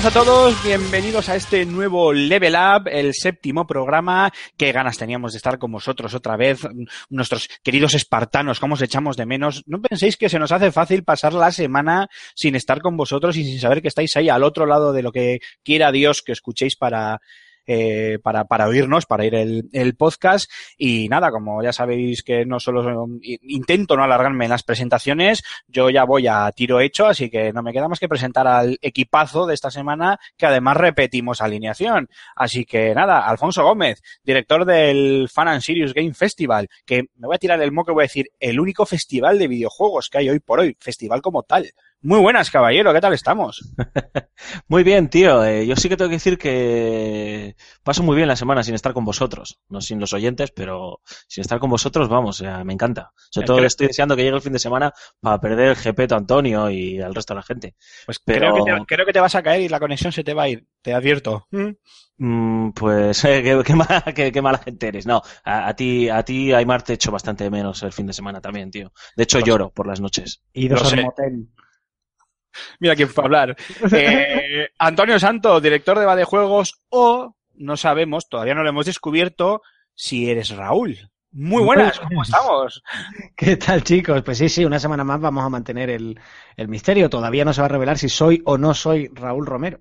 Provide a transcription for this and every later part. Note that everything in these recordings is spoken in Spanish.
Buenas a todos, bienvenidos a este nuevo Level Up, el séptimo programa. Qué ganas teníamos de estar con vosotros otra vez, nuestros queridos espartanos, cómo os echamos de menos. No penséis que se nos hace fácil pasar la semana sin estar con vosotros y sin saber que estáis ahí al otro lado de lo que quiera Dios que escuchéis para, eh, para, para oírnos, para ir el, el podcast. Y nada, como ya sabéis que no solo intento no alargarme en las presentaciones, yo ya voy a tiro hecho, así que no me queda más que presentar al equipazo de esta semana, que además repetimos alineación. Así que nada, Alfonso Gómez, director del Fan and Serious Game Festival, que me voy a tirar el moco y voy a decir el único festival de videojuegos que hay hoy por hoy, festival como tal. Muy buenas, caballero, ¿qué tal estamos? Muy bien, tío. Eh, yo sí que tengo que decir que paso muy bien la semana sin estar con vosotros. No sin los oyentes, pero sin estar con vosotros, vamos, me encanta. Sobre todo que- estoy deseando que llegue el fin de semana para perder el GP a Antonio y al resto de la gente. Pues Pero- creo, que te, creo que te vas a caer y la conexión se te va a ir, te advierto. Mm, pues eh, qué, qué mala, qué- qué mala gente eres. No, a, a ti, a ti, Aymar, te echo bastante menos el fin de semana también, tío. De hecho, Pues- lloro por las noches. Lo sé. al motel. Mira quién fue a hablar. Eh, Antonio Santo, director de Badejuegos, o no sabemos, todavía no lo hemos descubierto, si eres Raúl. Muy buenas, ¿cómo estamos? ¿Qué tal, chicos? Pues sí, sí, una semana más vamos a mantener el, el misterio. Todavía no se va a revelar si soy o no soy Raúl Romero.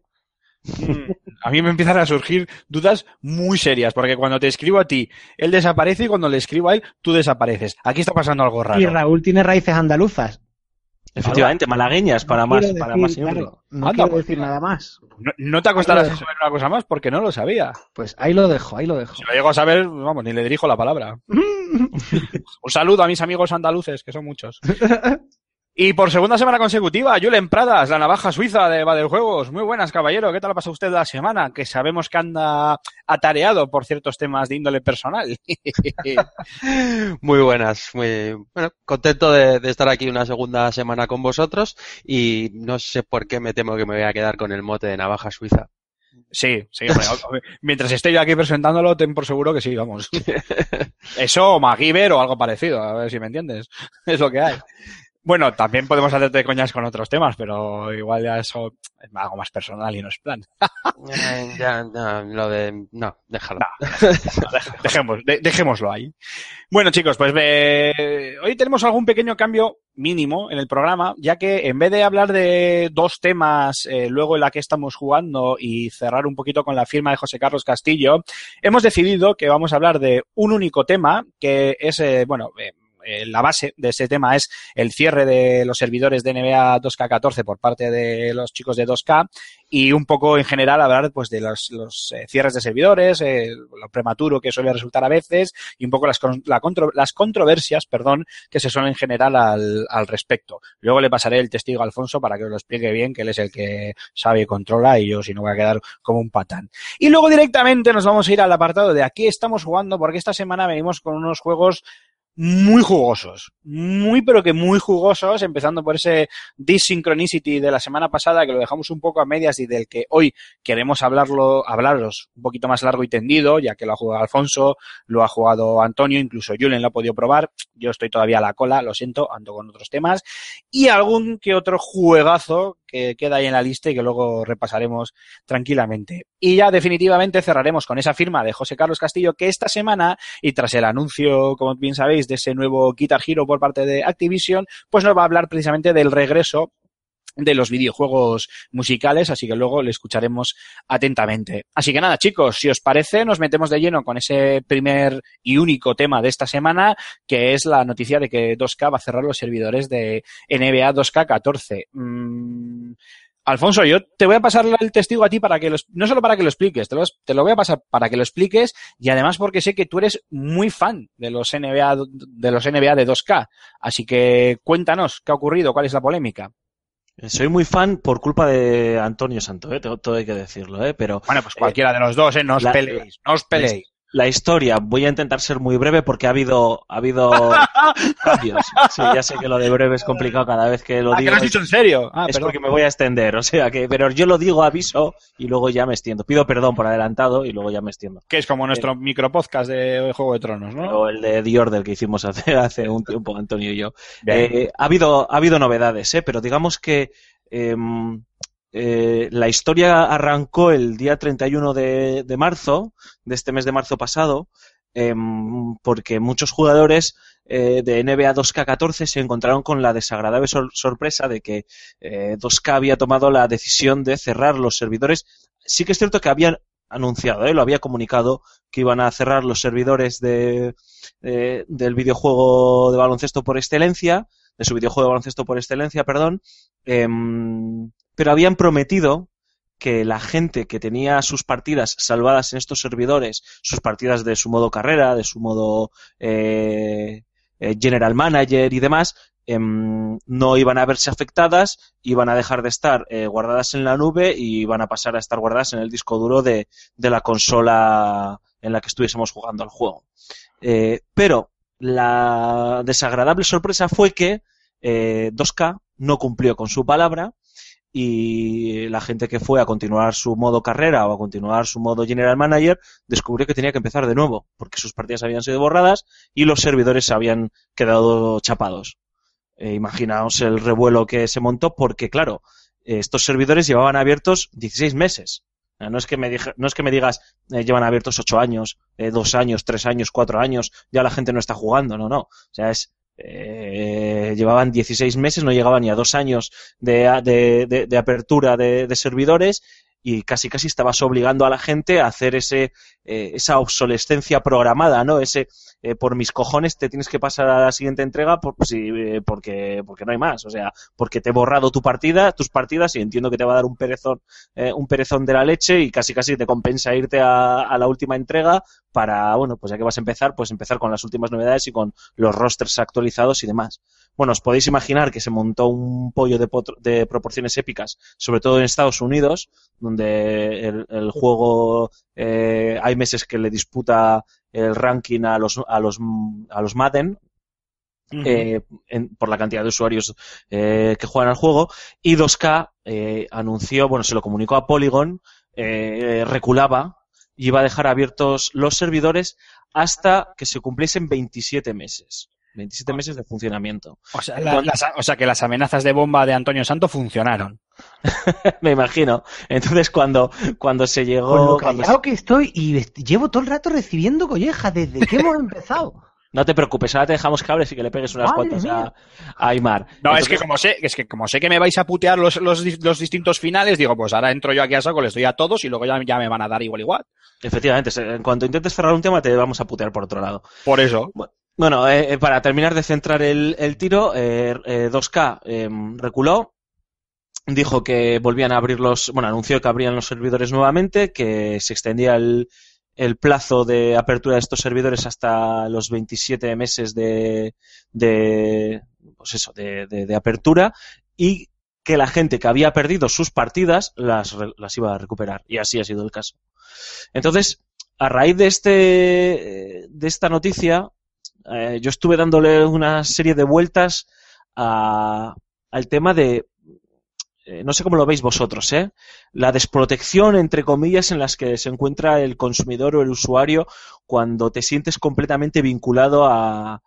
Mm, A mí me empiezan a surgir dudas muy serias, porque cuando te escribo a ti, él desaparece y cuando le escribo a él, tú desapareces. Aquí está pasando algo raro. Y Raúl tiene raíces andaluzas. Efectivamente, malagueñas para No más, quiero para decir, más claro, no Anda, quiero pues decir nada más. No, no te acostarás a saber una cosa más porque no lo sabía. Pues ahí lo dejo, ahí lo dejo. Si lo llego a saber, vamos, ni le dirijo la palabra. Un saludo a mis amigos andaluces, que son muchos. Y por segunda semana consecutiva, Julen Pradas, la navaja suiza de Badejuegos. Muy buenas, caballero. ¿Qué tal ha pasado usted la semana? Que sabemos que anda atareado por ciertos temas de índole personal. Muy buenas, muy bueno, contento de, de estar aquí una segunda semana con vosotros y no sé por qué me temo que me voy a quedar con el mote de navaja suiza. Sí, sí, hombre. hombre, Mientras esté yo aquí presentándolo, ten por seguro que sí, vamos. Eso o MacGyver o algo parecido, a ver si me entiendes. Es lo que hay. Bueno, también podemos hacerte coñas con otros temas, pero igual ya eso es algo más personal y no es plan. Eh, ya, no, lo de no, déjalo. Dejemos, de- dejémoslo ahí. Bueno, chicos, pues eh, hoy tenemos algún pequeño cambio mínimo en el programa, ya que en vez de hablar de dos temas eh, luego en la que estamos jugando y cerrar un poquito con la firma de José Carlos Castillo, hemos decidido que vamos a hablar de un único tema, que es, eh, bueno, eh, la base de ese tema es el cierre de los servidores de NBA 2K14 por parte de los chicos de 2K y un poco en general hablar pues de los, los eh, cierres de servidores, eh, lo prematuro que suele resultar a veces y un poco las, la contro- las controversias, perdón, que se suelen generar al, al respecto. Luego le pasaré el testigo a Alfonso para que os lo explique bien, que él es el que sabe y controla y yo si no voy a quedar como un patán. Y luego directamente nos vamos a ir al apartado de aquí estamos jugando porque esta semana venimos con unos juegos muy jugosos, muy pero que muy jugosos, empezando por ese Dissynchronicity de la semana pasada que lo dejamos un poco a medias y del que hoy queremos hablarlo, hablaros un poquito más largo y tendido, ya que lo ha jugado Alfonso, lo ha jugado Antonio, incluso Julen lo ha podido probar, yo estoy todavía a la cola, lo siento, ando con otros temas, y algún que otro juegazo que queda ahí en la lista y que luego repasaremos tranquilamente. Y ya definitivamente cerraremos con esa firma de José Carlos Castillo que esta semana, y tras el anuncio, como bien sabéis, de ese nuevo Guitar Hero por parte de Activision, pues nos va a hablar precisamente del regreso de los videojuegos musicales, así que luego le escucharemos atentamente. Así que nada, chicos, si os parece, nos metemos de lleno con ese primer y único tema de esta semana, que es la noticia de que 2K va a cerrar los servidores de NBA 2K14. Mm, Alfonso, yo te voy a pasar el testigo a ti para que lo, no solo para que lo expliques, te lo, te lo voy a pasar para que lo expliques y además porque sé que tú eres muy fan de los NBA de los NBA de 2K. Así que cuéntanos qué ha ocurrido, cuál es la polémica. Soy muy fan por culpa de Antonio Santo, ¿eh? todo, todo hay que decirlo, ¿eh? pero Bueno, pues cualquiera de los dos, ¿eh? No os la- peleéis, no os peleéis. La historia, voy a intentar ser muy breve porque ha habido, ha habido cambios. Sí, ya sé que lo de breve es complicado cada vez que lo Ah, que digo. lo has dicho en serio. Ah, es perdón. porque me voy a extender, o sea que, pero yo lo digo, aviso y luego ya me extiendo. Pido perdón por adelantado y luego ya me extiendo. Que es como nuestro micropodcast de Juego de Tronos, ¿no? O el de The Order que hicimos hace, hace un tiempo, Antonio y yo. Eh, ha habido, ha habido novedades, ¿eh? pero digamos que em, eh, la historia arrancó el día 31 de, de marzo, de este mes de marzo pasado, em, porque muchos jugadores eh, de NBA 2K14 se encontraron con la desagradable sor- sorpresa de que eh, 2K había tomado la decisión de cerrar los servidores. Sí que es cierto que habían anunciado, ¿eh? lo había comunicado que iban a cerrar los servidores de, eh, del videojuego de baloncesto por excelencia, de su videojuego de baloncesto por excelencia, perdón, em, pero habían prometido que la gente que tenía sus partidas salvadas en estos servidores, sus partidas de su modo carrera, de su modo eh, eh, general manager y demás, em, no iban a verse afectadas, iban a dejar de estar eh, guardadas en la nube y iban a pasar a estar guardadas en el disco duro de, de la consola en la que estuviésemos jugando al juego. Eh, pero la desagradable sorpresa fue que eh, 2K no cumplió con su palabra y la gente que fue a continuar su modo carrera o a continuar su modo general manager descubrió que tenía que empezar de nuevo porque sus partidas habían sido borradas y los servidores se habían quedado chapados. Eh, imaginaos el revuelo que se montó porque, claro, eh, estos servidores llevaban abiertos 16 meses. Eh, No es que me, dije- no es que me digas, eh, llevan abiertos 8 años, 2 años, 3 años, 4 años, ya la gente no está jugando, no, no. O sea, es, eh, llevaban 16 meses, no llegaban ni a 2 años de, apertura de, de servidores y casi casi estabas obligando a la gente a hacer ese, eh, esa obsolescencia programada, ¿no? Ese, eh, por mis cojones te tienes que pasar a la siguiente entrega por, sí, eh, porque, porque no hay más. O sea, porque te he borrado tu partida, tus partidas y entiendo que te va a dar un perezón, eh, un perezón de la leche y casi casi te compensa irte a, a la última entrega para, bueno, pues ya que vas a empezar, pues empezar con las últimas novedades y con los rosters actualizados y demás. Bueno, os podéis imaginar que se montó un pollo de, de proporciones épicas, sobre todo en Estados Unidos, donde el, el juego eh, hay meses que le disputa el ranking a los a los a los Madden eh, en- por la cantidad de usuarios eh, que juegan al juego. Y 2K eh, anunció bueno se lo comunicó a Polygon eh, reculaba y iba a dejar abiertos los servidores hasta que se cumpliesen 27 meses 27 meses de funcionamiento O sea, la- las- o sea, que las amenazas de bomba de Antonio Santo funcionaron. me imagino entonces cuando cuando se llegó Con lo cuando se- que estoy y llevo todo el rato recibiendo collejas desde que hemos empezado. no te preocupes ahora te dejamos cables y que le pegues unas cuantas a, a Aymar No, es que como sé, es que como sé que me vais a putear los, los, los distintos finales, digo, pues ahora entro yo aquí a saco, les doy a todos y luego ya, ya me van a dar igual igual. Efectivamente, en cuanto intentes cerrar un tema te vamos a putear por otro lado. Por eso. Bueno, eh, eh, para terminar de centrar el, el tiro, eh, eh, 2K eh, reculó, dijo que volvían a abrir los, bueno, anunció que abrían los servidores nuevamente, que se extendía el, el plazo de apertura de estos servidores hasta los 27 meses de, de pues eso, de, de- apertura y que la gente que había perdido sus partidas las, las iba a recuperar. Y así ha sido el caso. Entonces, a raíz de este, de esta noticia, eh, yo estuve dándole una serie de vueltas a- al tema de, eh, no sé cómo lo veis vosotros, ¿eh? La desprotección, entre comillas, en las que se encuentra el consumidor o el usuario cuando te sientes completamente vinculado a,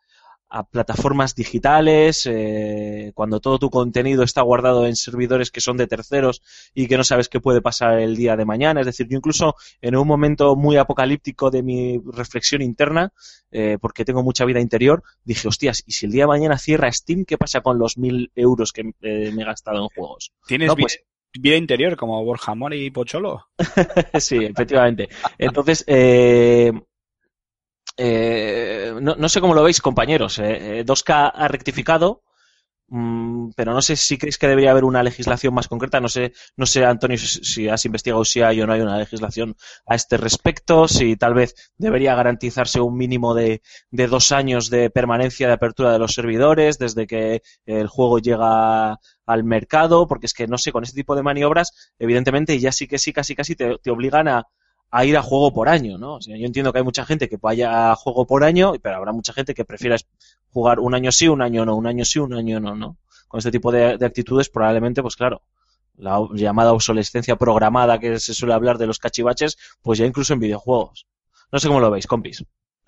a plataformas digitales, eh, cuando todo tu contenido está guardado en servidores que son de terceros y que no sabes qué puede pasar el día de mañana. Es decir, yo incluso en un momento muy apocalíptico de mi reflexión interna, eh, porque tengo mucha vida interior, dije, hostias, ¿y si el día de mañana cierra Steam, qué pasa con los mil euros que eh, me he gastado en juegos? ¿Tienes No, pues- vida interior como Borja Mori y Pocholo? sí, efectivamente. Entonces, eh, eh, no, no sé cómo lo veis, compañeros. Eh, eh, 2K ha rectificado, mm, pero no sé si creéis que debería haber una legislación más concreta. No sé, no sé, Antonio, si, has investigado si hay o no hay una legislación a este respecto, si tal vez debería garantizarse un mínimo de, dos años de permanencia de apertura de los servidores desde que el juego llega al mercado, porque es que no sé, con este tipo de maniobras, evidentemente ya sí que sí, casi casi te obligan a, a ir a juego por año, ¿no? Yo entiendo que hay mucha gente que vaya a juego por año, pero habrá mucha gente que prefiera jugar un año sí, un año no, un año sí, un año no, ¿no? Con este tipo de, de actitudes probablemente, pues claro, la llamada obsolescencia programada que se suele hablar de los cachivaches, pues ya incluso en videojuegos. No sé cómo lo veis, compis.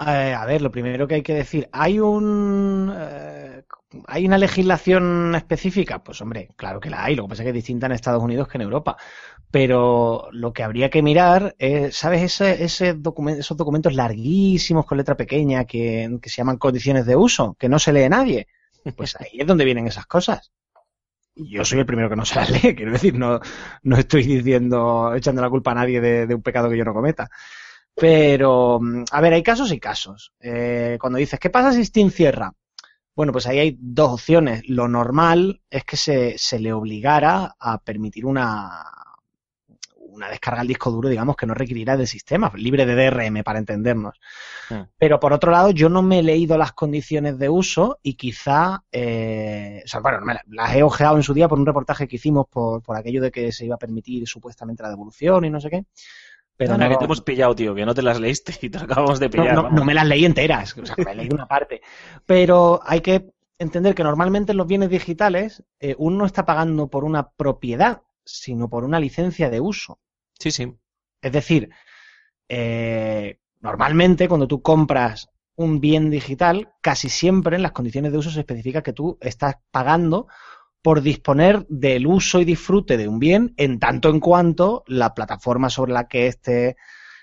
Eh, a ver, lo primero que hay que decir, ¿hay un eh, hay una legislación específica? Pues hombre, claro que la hay, lo que pasa es que es distinta en Estados Unidos que en Europa. Pero lo que habría que mirar es, ¿sabes? Ese, ese documen- esos documentos larguísimos con letra pequeña que, que se llaman condiciones de uso, que no se lee nadie. Pues ahí es donde vienen esas cosas. Yo soy el primero que no se las lee, quiero decir, no, no estoy diciendo, echando la culpa a nadie de, de un pecado que yo no cometa. Pero, a ver, hay casos y casos. Eh, cuando dices, ¿qué pasa si Steam cierra? Bueno, pues ahí hay dos opciones. Lo normal es que se, se le obligara a permitir una, una descarga al disco duro, digamos, que no requerirá del sistema, libre de DRM, para entendernos. Mm. Pero por otro lado, yo no me he leído las condiciones de uso y quizá, eh, o sea, bueno, me las he ojeado en su día por un reportaje que hicimos por, por aquello de que se iba a permitir supuestamente la devolución y no sé qué. Pero no, que te hemos pillado, tío, que no te las leíste y te acabamos de pillar. no- no me las leí enteras, o sea, me leí una parte. Pero hay que entender que normalmente en los bienes digitales eh, uno no está pagando por una propiedad, sino por una licencia de uso. Sí, sí. Es decir, eh, normalmente cuando tú compras un bien digital, casi siempre en las condiciones de uso se especifica que tú estás pagando por disponer del uso y disfrute de un bien en tanto en cuanto la plataforma sobre la que éste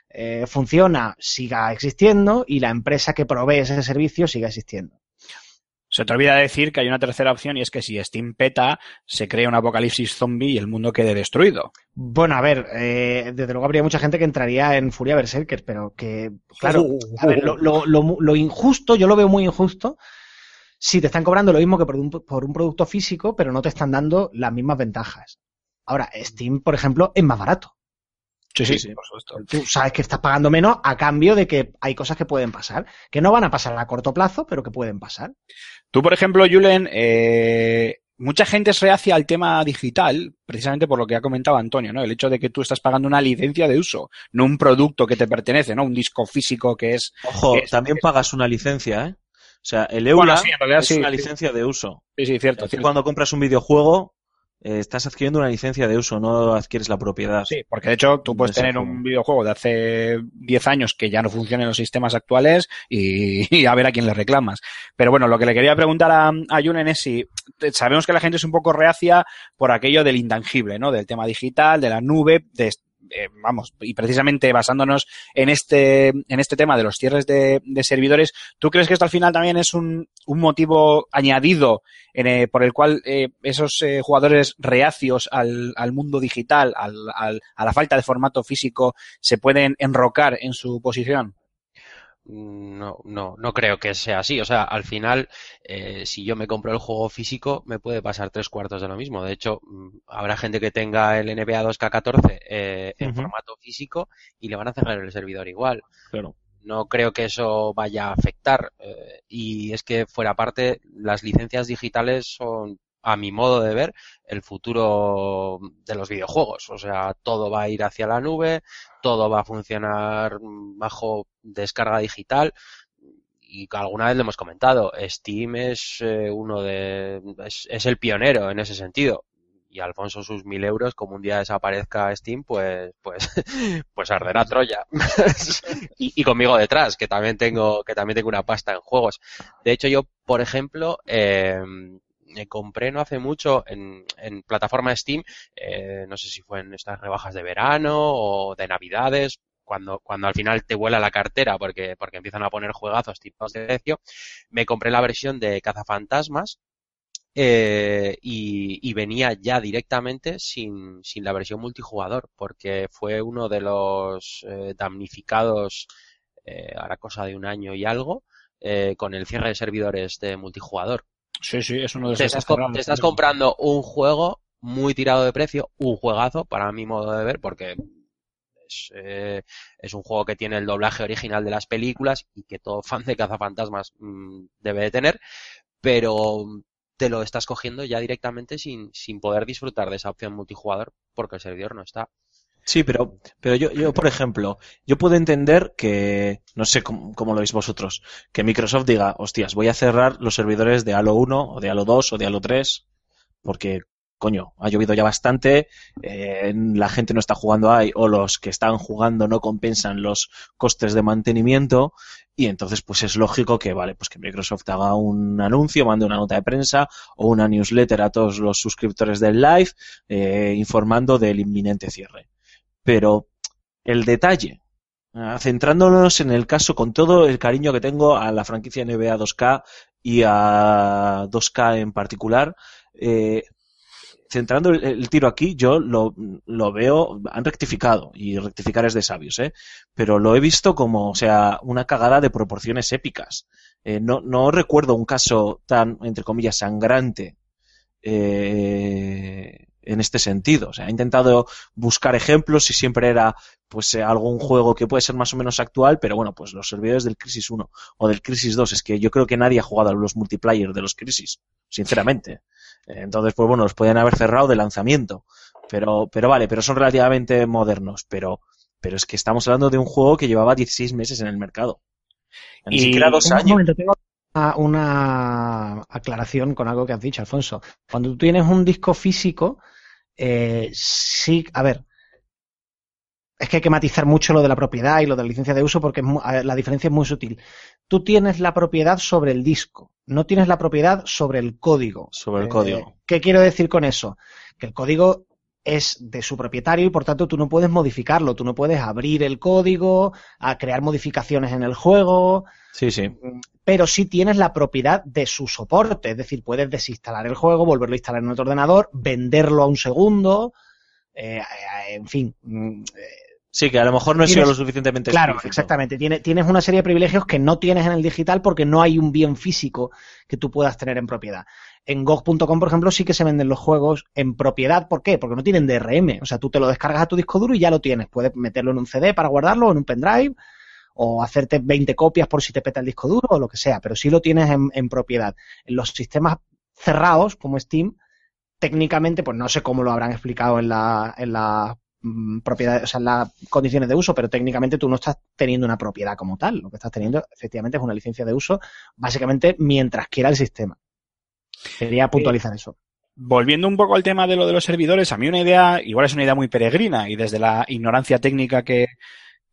eh, funciona siga existiendo y la empresa que provee ese servicio siga existiendo. Se te olvida decir que hay una tercera opción y es que si Steam peta, se crea un apocalipsis zombie y el mundo quede destruido. Bueno, a ver, eh, desde luego habría mucha gente que entraría en furia berserker, pero que, claro, a ver, lo, lo- injusto, yo lo veo muy injusto, si te están cobrando lo mismo que por un producto físico, pero no te están dando las mismas ventajas. Ahora, Steam, por ejemplo, es más barato. Sí, Sí, sí, por supuesto. Tú sabes que estás pagando menos a cambio de que hay cosas que pueden pasar, que no van a pasar a corto plazo, pero que pueden pasar. Tú, por ejemplo, Julen, eh, mucha gente es reacia al tema digital, precisamente por lo que ha comentado Antonio, ¿no? El hecho de que tú estás pagando una licencia de uso, no un producto que te pertenece, ¿no? Un disco físico que es... Ojo, Es- también pagas una licencia, ¿eh? O sea, el Bueno, EULA sí, en realidad es sí, una sí. licencia de uso. Sí, sí, cierto. Tú cierto. cuando compras un videojuego, eh, estás adquiriendo una licencia de uso, no adquieres la propiedad. Sí, porque de hecho tú puedes tener un videojuego de hace 10 años que ya no funciona en los sistemas actuales y, y a ver a quién le reclamas. Pero bueno, lo que le quería preguntar a, a Julen es si sabemos que la gente es un poco reacia por aquello del intangible, ¿no? Del tema digital, de la nube, de, eh, vamos, y precisamente basándonos en este, en este tema de los cierres de, de servidores, ¿tú crees que esto al final también es un, un motivo añadido en, eh, por el cual eh, esos eh, jugadores reacios al, al mundo digital, al, al- a la falta de formato físico, se pueden enrocar en su posición? No, no, no creo que sea así. O sea, al final, eh, si yo me compro el juego físico, me puede pasar tres cuartos de lo mismo. De hecho, mm, habrá gente que tenga el NBA 2K14 eh, en formato físico y le van a cerrar el servidor igual. Claro. No creo que eso vaya a afectar. eh, y es que, fuera parte, las licencias digitales son, a mi modo de ver, el futuro de los videojuegos. O sea, todo va a ir hacia la nube, todo va a funcionar bajo descarga digital. Y alguna vez lo hemos comentado, Steam es eh, uno de, es, es el pionero en ese sentido. Y Alfonso sus mil euros, como un día desaparezca Steam, pues, pues, pues arderá Troya. y, y conmigo detrás, que también tengo, que también tengo una pasta en juegos. De hecho, yo por ejemplo, eh, me compré no hace mucho en, plataforma Steam, eh, no sé si fue en estas rebajas de verano o de navidades, cuando, cuando al final te vuela la cartera porque, porque empiezan a poner juegazos tipos de precio, me compré la versión de Cazafantasmas, eh, y, venía ya directamente sin, sin la versión multijugador, porque fue uno de los eh, damnificados eh, a la cosa de un año y algo eh, con el cierre de servidores de multijugador. Sí, sí, es uno de Te estás, te estás comprando un juego muy tirado de precio, un juegazo, para mi modo de ver, porque es, eh, es un juego que tiene el doblaje original de las películas y que todo fan de cazafantasmas mm, debe de tener, pero te lo estás cogiendo ya directamente sin, sin poder disfrutar de esa opción multijugador porque el servidor no está. Sí, pero, pero yo, yo, por ejemplo, yo puedo entender que, no sé cómo, lo veis vosotros, que Microsoft diga, hostias, voy a cerrar los servidores de Halo 1 o de Halo 2 o de Halo 3, porque, coño, ha llovido ya bastante, eh, la gente no está jugando ahí, o los que están jugando no compensan los costes de mantenimiento, y entonces pues es lógico que, vale, pues que Microsoft haga un anuncio, mande una nota de prensa o una newsletter a todos los suscriptores del live, eh, informando del inminente cierre pero el detalle, ah, centrándonos en el caso con todo el cariño que tengo a la franquicia NBA 2K y a 2K en particular, eh, centrando el, tiro aquí, yo lo, lo veo, han rectificado, y rectificar es de sabios, ¿eh? pero lo he visto como, o sea, una cagada de proporciones épicas. Eh, no, no recuerdo un caso tan, entre comillas, sangrante eh, en este sentido. O sea, he intentado buscar ejemplos y siempre era pues eh, algún juego que puede ser más o menos actual, pero bueno, pues los servidores del Crisis 1 o del Crisis 2, es que yo creo que nadie ha jugado a los multiplayer de los Crisis, sinceramente. Entonces, pues bueno, los podían haber cerrado de lanzamiento. Pero, pero vale, pero son relativamente modernos. Pero, pero es que estamos hablando de un juego que llevaba 16 meses en el mercado. Ni Y- siquiera dos años. momento, tengo una, una aclaración con algo que has dicho, Alfonso. Cuando tú tienes un disco físico, eh, sí, a ver, es que hay que matizar mucho lo de la propiedad y lo de la licencia de uso porque la diferencia es muy sutil. Tú tienes la propiedad sobre el disco, no tienes la propiedad sobre el código. Sobre el Eh, código. ¿Qué quiero decir con eso? Que el código es de su propietario y por tanto tú no puedes modificarlo, tú no puedes abrir el código, a crear modificaciones en el juego, Sí, sí. pero sí tienes la propiedad de su soporte, es decir, puedes desinstalar el juego, volverlo a instalar en otro ordenador, venderlo a un segundo, eh, eh, en fin. mm, eh, Sí, que a lo mejor no he sido lo suficientemente Claro, explícito. exactamente. Tiene- tienes una serie de privilegios que no tienes en el digital porque no hay un bien físico que tú puedas tener en propiedad. En GOG.com, por ejemplo, sí que se venden los juegos en propiedad. ¿Por qué? Porque no tienen DRM. O sea, tú te lo descargas a tu disco duro y ya lo tienes. Puedes meterlo en un CD para guardarlo o en un pendrive o hacerte 20 copias por si te peta el disco duro o lo que sea, pero sí lo tienes en, en propiedad. En los sistemas cerrados, como Steam, técnicamente, pues no sé cómo lo habrán explicado en la, en la mm, propiedad, o sea, en las condiciones de uso, pero técnicamente tú no estás teniendo una propiedad como tal. Lo que estás teniendo, efectivamente, es una licencia de uso, básicamente mientras quiera el sistema. Quería puntualizar eso. Volviendo un poco al tema de lo de los servidores, a mí una idea, igual es una idea muy peregrina y desde la ignorancia técnica que,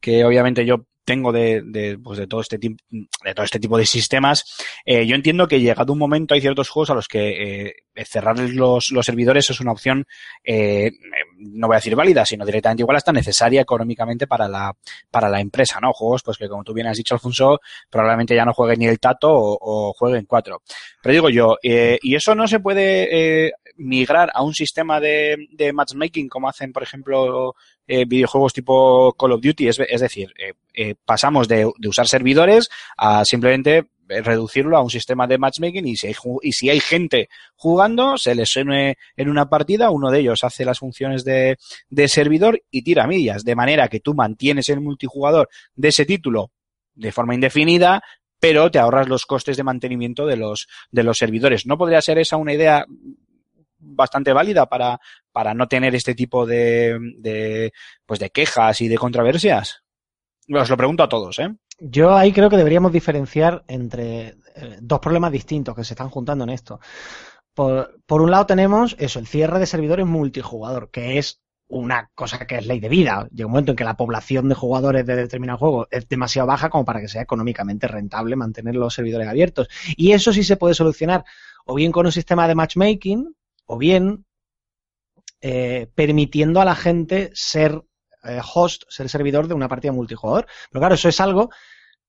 que obviamente yo tengo de, de, pues de todo este tipo de todo este tipo de sistemas, eh, yo entiendo que llegado un momento hay ciertos juegos a los que eh, cerrar los, los servidores es una opción, eh, no voy a decir válida, sino directamente igual hasta necesaria económicamente para la, para la empresa, ¿no? Juegos, pues que como tú bien has dicho, Alfonso, probablemente ya no jueguen ni el Tato o, o jueguen cuatro. Pero digo yo, eh, y eso no se puede eh, migrar a un sistema de, de matchmaking como hacen, por ejemplo, eh, videojuegos tipo Call of Duty. Es, decir, eh, eh, pasamos de, usar servidores a simplemente reducirlo a un sistema de matchmaking y si hay, gente jugando, se les une en una partida, uno de ellos hace las funciones de, de servidor y tira millas, de manera que tú mantienes el multijugador de ese título de forma indefinida, pero te ahorras los costes de mantenimiento de los, de los servidores. ¿No podría ser esa una idea bastante válida para, para no tener este tipo de, de, pues de quejas y de controversias? Os lo pregunto a todos, ¿eh? Yo ahí creo que deberíamos diferenciar entre eh, dos problemas distintos que se están juntando en esto. Por, por, un lado tenemos eso, el cierre de servidores multijugador, que es una cosa que es ley de vida. Llega un momento en que la población de jugadores de determinado juego es demasiado baja como para que sea económicamente rentable mantener los servidores abiertos. Y eso sí se puede solucionar o bien con un sistema de matchmaking o bien eh, permitiendo a la gente ser eh, host, ser servidor de una partida multijugador. Pero claro, eso es algo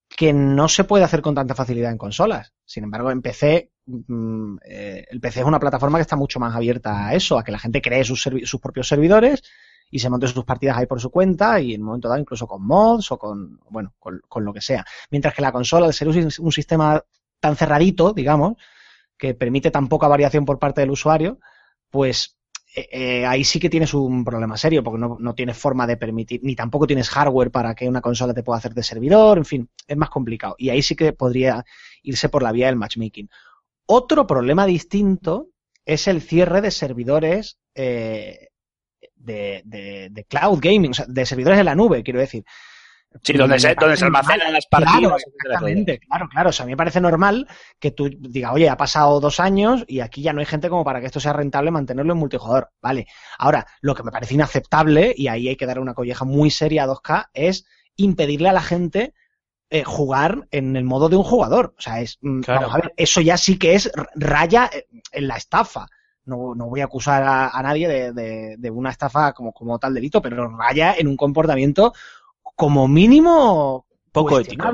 que no se puede hacer con tanta facilidad en consolas. Sin embargo, en PC, mm, eh, el PC es una plataforma que está mucho más abierta a eso, a que la gente cree sus, propios servidores y se monte sus partidas ahí por su cuenta y en un momento dado incluso con mods o con, bueno, con, lo que sea. Mientras que la consola, al ser un sistema tan cerradito, digamos, que permite tan poca variación por parte del usuario, pues eh, eh, ahí sí que tienes un problema serio, porque no, no tienes forma de permitir, ni tampoco tienes hardware para que una consola te pueda hacer de servidor, en fin, es más complicado. Y ahí sí que podría irse por la vía del matchmaking. Otro problema distinto es el cierre de servidores eh, de, de, de cloud gaming, o sea, de servidores en la nube, quiero decir. Sí, donde se, donde se almacenan las partidas. Claro, exactamente, claro, claro. O sea, a mí me parece normal que tú digas, oye, ha pasado dos años y aquí ya no hay gente como para que esto sea rentable mantenerlo en multijugador. Vale. Ahora, lo que me parece inaceptable, y ahí hay que dar una colleja muy seria a 2K, es impedirle a la gente eh, jugar en el modo de un jugador. O sea, es, mm, Claro. vamos a ver, eso ya sí que es raya eh, en la estafa. No, no voy a acusar a, a nadie de, de- de una estafa como, como tal delito, pero raya en un comportamiento como mínimo Poco ético.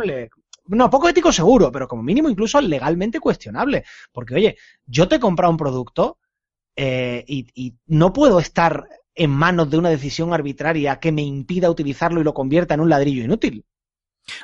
No, poco ético seguro, pero como mínimo incluso legalmente cuestionable. Porque, oye, yo te he comprado un producto eh, y, y no puedo estar en manos de una decisión arbitraria que me impida utilizarlo y lo convierta en un ladrillo inútil.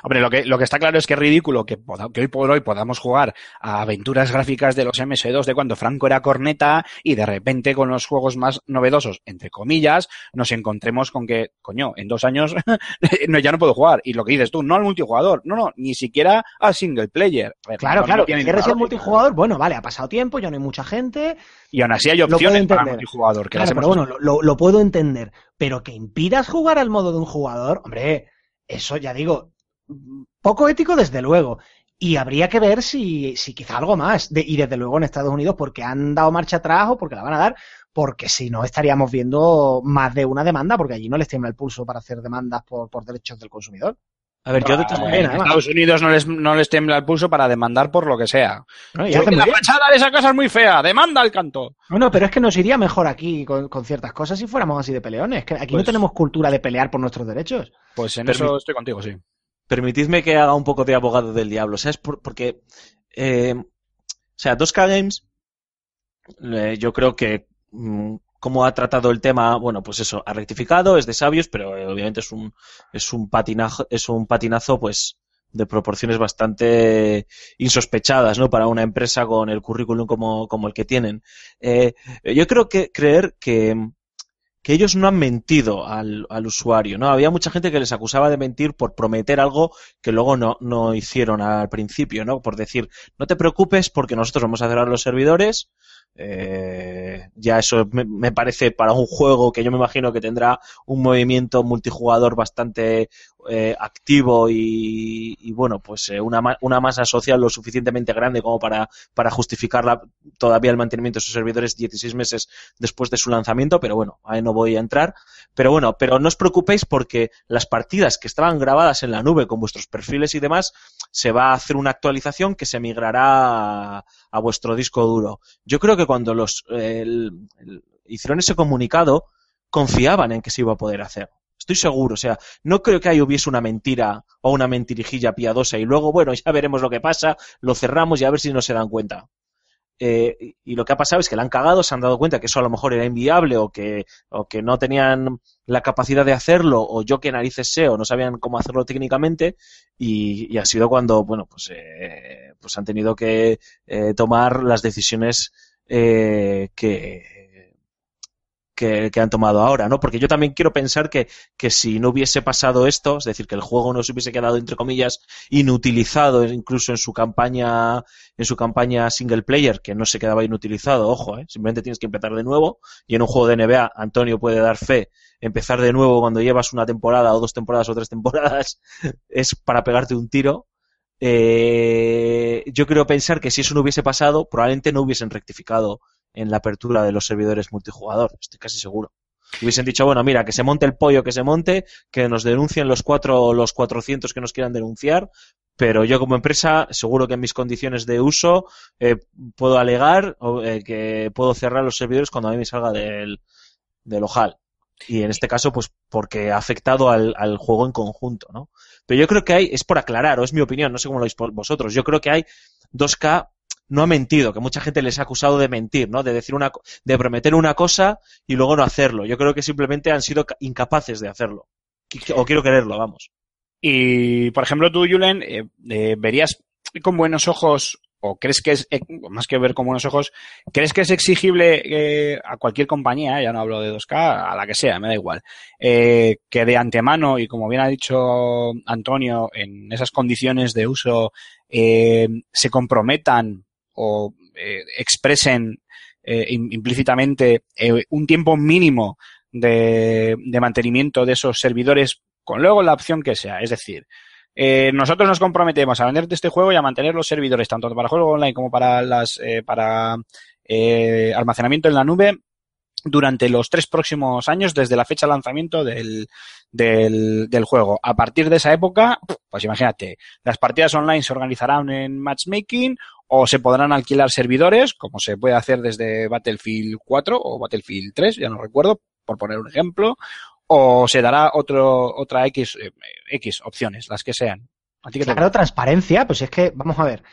Hombre, lo que, lo que está claro es que es ridículo que, hoy por hoy podamos jugar a aventuras gráficas de los MS2 de cuando Franco era corneta y de repente con los juegos más novedosos, entre comillas, nos encontremos con que, coño, en dos años no, ya no puedo jugar. Y lo que dices tú, no al multijugador, no, no, ni siquiera al single player. Claro, no- claro, no que quieres ninguna el multijugador, bueno, vale, ha pasado tiempo, ya no hay mucha gente, Y aún así hay opciones para multijugador. Que Claro, pero bueno, lo, lo- puedo entender. Pero que impidas jugar al modo de un jugador, hombre, eso ya digo, poco ético desde luego. Y habría que ver si, si quizá algo más. De- y desde luego en Estados Unidos porque han dado marcha atrás o porque la van a dar, porque si no estaríamos viendo más de una demanda, porque allí no les tiembla el pulso para hacer demandas por, por derechos del consumidor. A ver, yo de todas Ah, En maneras. Estados Unidos no les, no les tiembla el pulso para demandar por lo que sea. ¿no? Y que la bien. fachada de esa casa es muy fea, demanda el canto. Bueno, pero es que nos iría mejor aquí con, con ciertas cosas si fuéramos así de peleones. Que aquí no Pues- tenemos cultura de pelear por nuestros derechos. Pues en Permi- eso estoy contigo, sí. Permitidme que haga un poco de abogado del diablo, ¿sabes? Por- porque, eh, o sea, 2K Games, eh, yo creo que mm, como ha tratado el tema, bueno, pues eso, ha rectificado, es de sabios, pero eh, obviamente es un, es un patinazo, es un patinazo, pues, de proporciones bastante insospechadas, ¿no? Para una empresa con el currículum como, como el que tienen. Yo creo que creer que, que ellos no han mentido al, usuario, ¿no? Había mucha gente que les acusaba de mentir por prometer algo que luego no, no hicieron al principio, ¿no? Por decir, no te preocupes porque nosotros vamos a cerrar los servidores. Eh, ya eso me, parece para un juego que yo me imagino que tendrá un movimiento multijugador bastante eh, activo y, bueno, pues eh, una, una masa social lo suficientemente grande como para, para justificar todavía el mantenimiento de sus servidores 16 meses después de su lanzamiento, pero bueno, ahí no voy a entrar. Pero bueno, pero no os preocupéis porque las partidas que estaban grabadas en la nube con vuestros perfiles y demás, se va a hacer una actualización que se migrará a, a vuestro disco duro. Yo creo que cuando los el- hicieron ese comunicado, confiaban en que se iba a poder hacer. Estoy seguro, o sea, no creo que ahí hubiese una mentira o una mentirijilla piadosa y luego, bueno, ya veremos lo que pasa, lo cerramos y a ver si no se dan cuenta. Eh, y- lo que ha pasado es que la han cagado, se han dado cuenta que eso a lo mejor era inviable o que, o que no tenían la capacidad de hacerlo o yo que narices sé o no sabían cómo hacerlo técnicamente y, y ha sido cuando, bueno, pues, eh, pues han tenido que eh, tomar las decisiones eh, que, que, han tomado ahora, ¿no? Porque yo también quiero pensar que, que si no hubiese pasado esto, es decir, que el juego no se hubiese quedado, entre comillas, inutilizado incluso en su campaña, en su campaña single player, que no se quedaba inutilizado, ojo, ¿eh? simplemente tienes que empezar de nuevo, y en un juego de NBA, Antonio puede dar fe, empezar de nuevo cuando llevas una temporada o dos temporadas o tres temporadas, es para pegarte un tiro. Eh, yo quiero pensar que si eso no hubiese pasado, probablemente no hubiesen rectificado en la apertura de los servidores multijugador. Estoy casi seguro. Hubiesen dicho, bueno, mira, que se monte el pollo que se monte, que nos denuncien los cuatro los 400 que nos quieran denunciar, pero yo como empresa seguro que en mis condiciones de uso eh, puedo alegar eh, que puedo cerrar los servidores cuando a mí me salga del, del ojal. Y en este caso, pues porque ha afectado al, al juego en conjunto, ¿no? Pero yo creo que hay, es por aclarar, o es mi opinión, no sé cómo lo veis vosotros, yo creo que hay 2K no ha mentido, que mucha gente les ha acusado de mentir, ¿no? De decir una, de prometer una cosa y luego no hacerlo. Yo creo que simplemente han sido ca- incapaces de hacerlo. O quiero quererlo, vamos. Y, por ejemplo, tú, Julen, eh, eh, verías con buenos ojos, o crees que es, eh, más que ver con buenos ojos, crees que es exigible eh, a cualquier compañía, ya no hablo de 2K, a la que sea, me da igual, eh, que de antemano, y como bien ha dicho Antonio, en esas condiciones de uso, eh, se comprometan o eh, expresen eh, im- implícitamente eh, un tiempo mínimo de, de mantenimiento de esos servidores con luego la opción que sea. Es decir, eh, nosotros nos comprometemos a venderte este juego y a mantener los servidores tanto para juego online como para las eh, para eh, almacenamiento en la nube durante los tres próximos años desde la fecha de lanzamiento del, del juego. A partir de esa época, pues imagínate, las partidas online se organizarán en matchmaking o se podrán alquilar servidores, como se puede hacer desde Battlefield 4 o Battlefield 3, ya no recuerdo, por poner un ejemplo, o se dará otro, otra X, eh, X opciones, las que sean. ¿A ti qué te Claro, transparencia, pues es que, vamos a ver.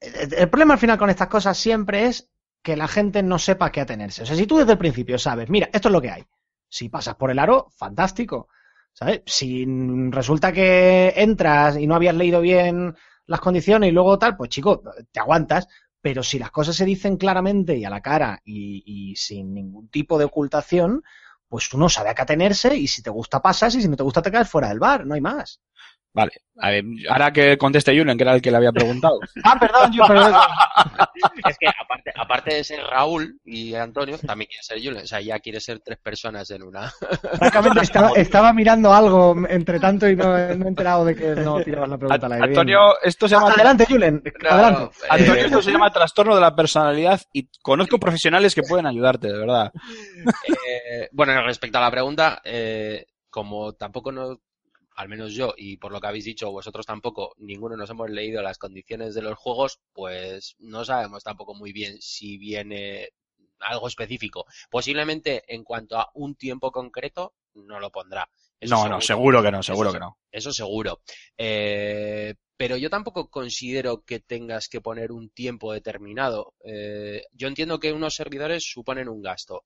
El, el problema al final con estas cosas siempre es que la gente no sepa qué atenerse. O sea, si tú desde el principio sabes, mira, esto es lo que hay. Si pasas por el aro, fantástico. ¿Sabes? Si resulta que entras y no habías leído bien las condiciones y luego tal, pues chico, te aguantas. Pero si las cosas se dicen claramente y a la cara y, y sin ningún tipo de ocultación, pues uno sabe a qué atenerse y si te gusta pasas y si no te gusta te caes fuera del bar, no hay más. Vale, a ver, ahora que conteste Julen, que era el que le había preguntado. Ah, perdón, yo, perdón. Es que aparte, aparte de ser Raúl y Antonio, también quiere ser Julen. O sea, ya quiere ser tres personas en una. Francamente, estaba, estaba mirando algo entre tanto y no, no he enterado de que no tirabas la pregunta aire. Bien. Antonio, esto se Ah, llama... adelante, Julen. Adelante. eh, Antonio, esto se llama trastorno de la personalidad y conozco profesionales que pueden ayudarte, de verdad. Eh, bueno, respecto a la pregunta, eh, como tampoco no, al menos yo, y por lo que habéis dicho vosotros tampoco, ninguno nos hemos leído las condiciones de los juegos, pues no sabemos tampoco muy bien si viene algo específico. Posiblemente en cuanto a un tiempo concreto, no lo pondrá. Eso no, no, seguro que no, seguro Eso que no. Eso seguro. Eh, pero yo tampoco considero que tengas que poner un tiempo determinado. Eh, yo entiendo que unos servidores suponen un gasto.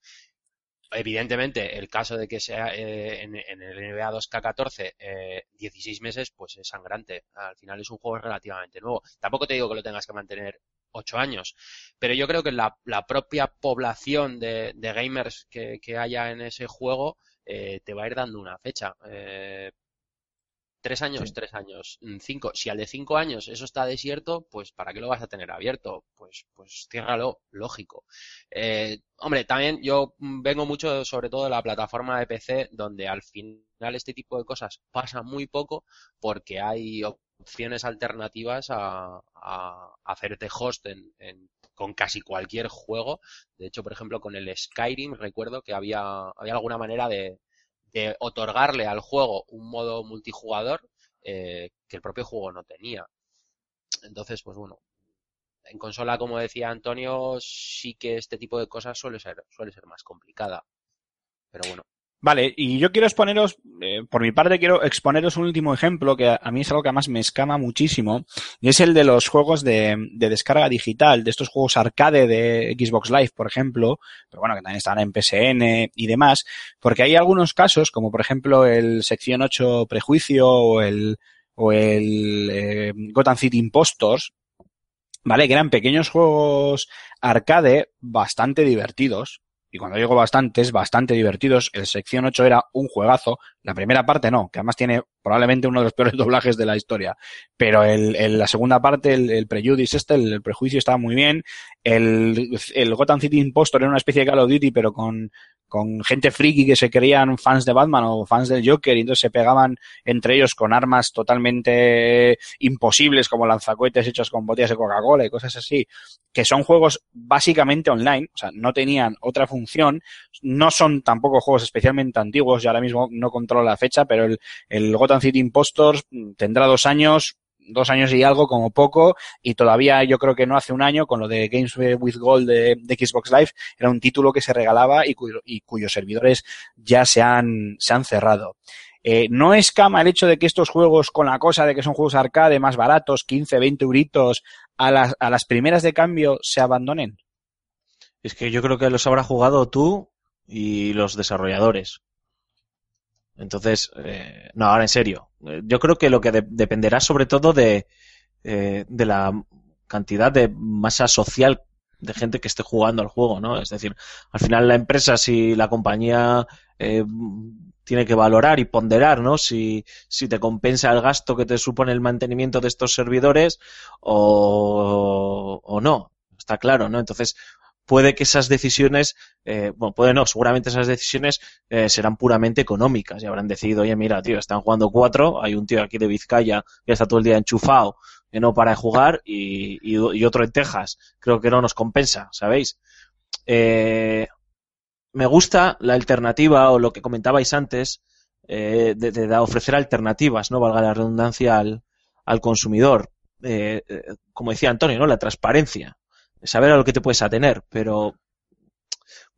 Evidentemente, el caso de que sea eh, en, el NBA 2K14 eh, 16 meses, pues es sangrante. Al final es un juego relativamente nuevo. Tampoco te digo que lo tengas que mantener 8 años, pero yo creo que la, propia población de, gamers que, haya en ese juego eh, te va a ir dando una fecha. Tres años, tres años, mm, cinco. Si al de cinco años eso está desierto, pues ¿para qué lo vas a tener abierto? Pues, pues ciérralo, lógico. Eh, hombre, también yo mm, vengo mucho sobre todo de la plataforma de PC, donde al final este tipo de cosas pasa muy poco porque hay opciones alternativas a, a hacerte host en, en- con casi cualquier juego. De hecho, por ejemplo, con el Skyrim recuerdo que había, había alguna manera de, de otorgarle al juego un modo multijugador eh, que el propio juego no tenía. Entonces, pues bueno, en consola, como decía Antonio, sí que este tipo de cosas suele ser, suele ser más complicada. Pero bueno. Vale, y yo quiero exponeros, eh, por mi parte quiero exponeros un último ejemplo que a, mí es algo que además me escama muchísimo, y es el de los juegos de, de descarga digital, de estos juegos arcade de Xbox Live, por ejemplo, pero bueno, que también están en PSN y demás, porque hay algunos casos, como por ejemplo el sección 8 prejuicio o el, o el eh, Gotham City Impostors, ¿vale? Que eran pequeños juegos arcade bastante divertidos, y cuando digo bastantes, bastante divertidos. El sección 8 era un juegazo. La primera parte no, que además tiene probablemente uno de los peores doblajes de la historia. Pero el, la segunda parte, el, el Prejudice este, el, el prejuicio estaba muy bien. El, el Gotham City Impostor era una especie de Call of Duty, pero con, con gente friki que se creían fans de Batman o fans del Joker y entonces se pegaban entre ellos con armas totalmente imposibles como lanzacohetes hechos con botellas de Coca-Cola y cosas así, que son juegos básicamente online, o sea, no tenían otra función, no son tampoco juegos especialmente antiguos, yo ahora mismo no controlo la fecha, pero el, el Gotham City Impostors tendrá dos años, dos años y algo como poco y todavía yo creo que no hace un año con lo de Games with Gold de, Xbox Live era un título que se regalaba y cuyos servidores ya se han, se han cerrado. Eh, no escama el hecho de que estos juegos, con la cosa de que son juegos arcade más baratos, 15, 20 euritos, a las, a las primeras de cambio se abandonen. Es que yo creo que los habrá jugado tú y los desarrolladores. Entonces, eh, no, ahora en serio. Yo creo que lo que de- dependerá sobre todo de, eh, de la cantidad de masa social de gente que esté jugando al juego, ¿no? Es decir, al final la empresa, si la compañía eh, tiene que valorar y ponderar, ¿no? Si, si te compensa el gasto que te supone el mantenimiento de estos servidores o, o no. Está claro, ¿no? Entonces, puede que esas decisiones, eh, bueno, puede no, seguramente esas decisiones eh, serán puramente económicas y habrán decidido, oye, mira, tío, están jugando cuatro, hay un tío aquí de Vizcaya que está todo el día enchufado, que no para de jugar, y, y, otro en Texas, creo que no nos compensa, ¿sabéis? Eh, me gusta la alternativa o lo que comentabais antes eh, de, de, ofrecer alternativas, no valga la redundancia al, al consumidor. Eh, como decía Antonio, ¿no? La transparencia saber a lo que te puedes atener, pero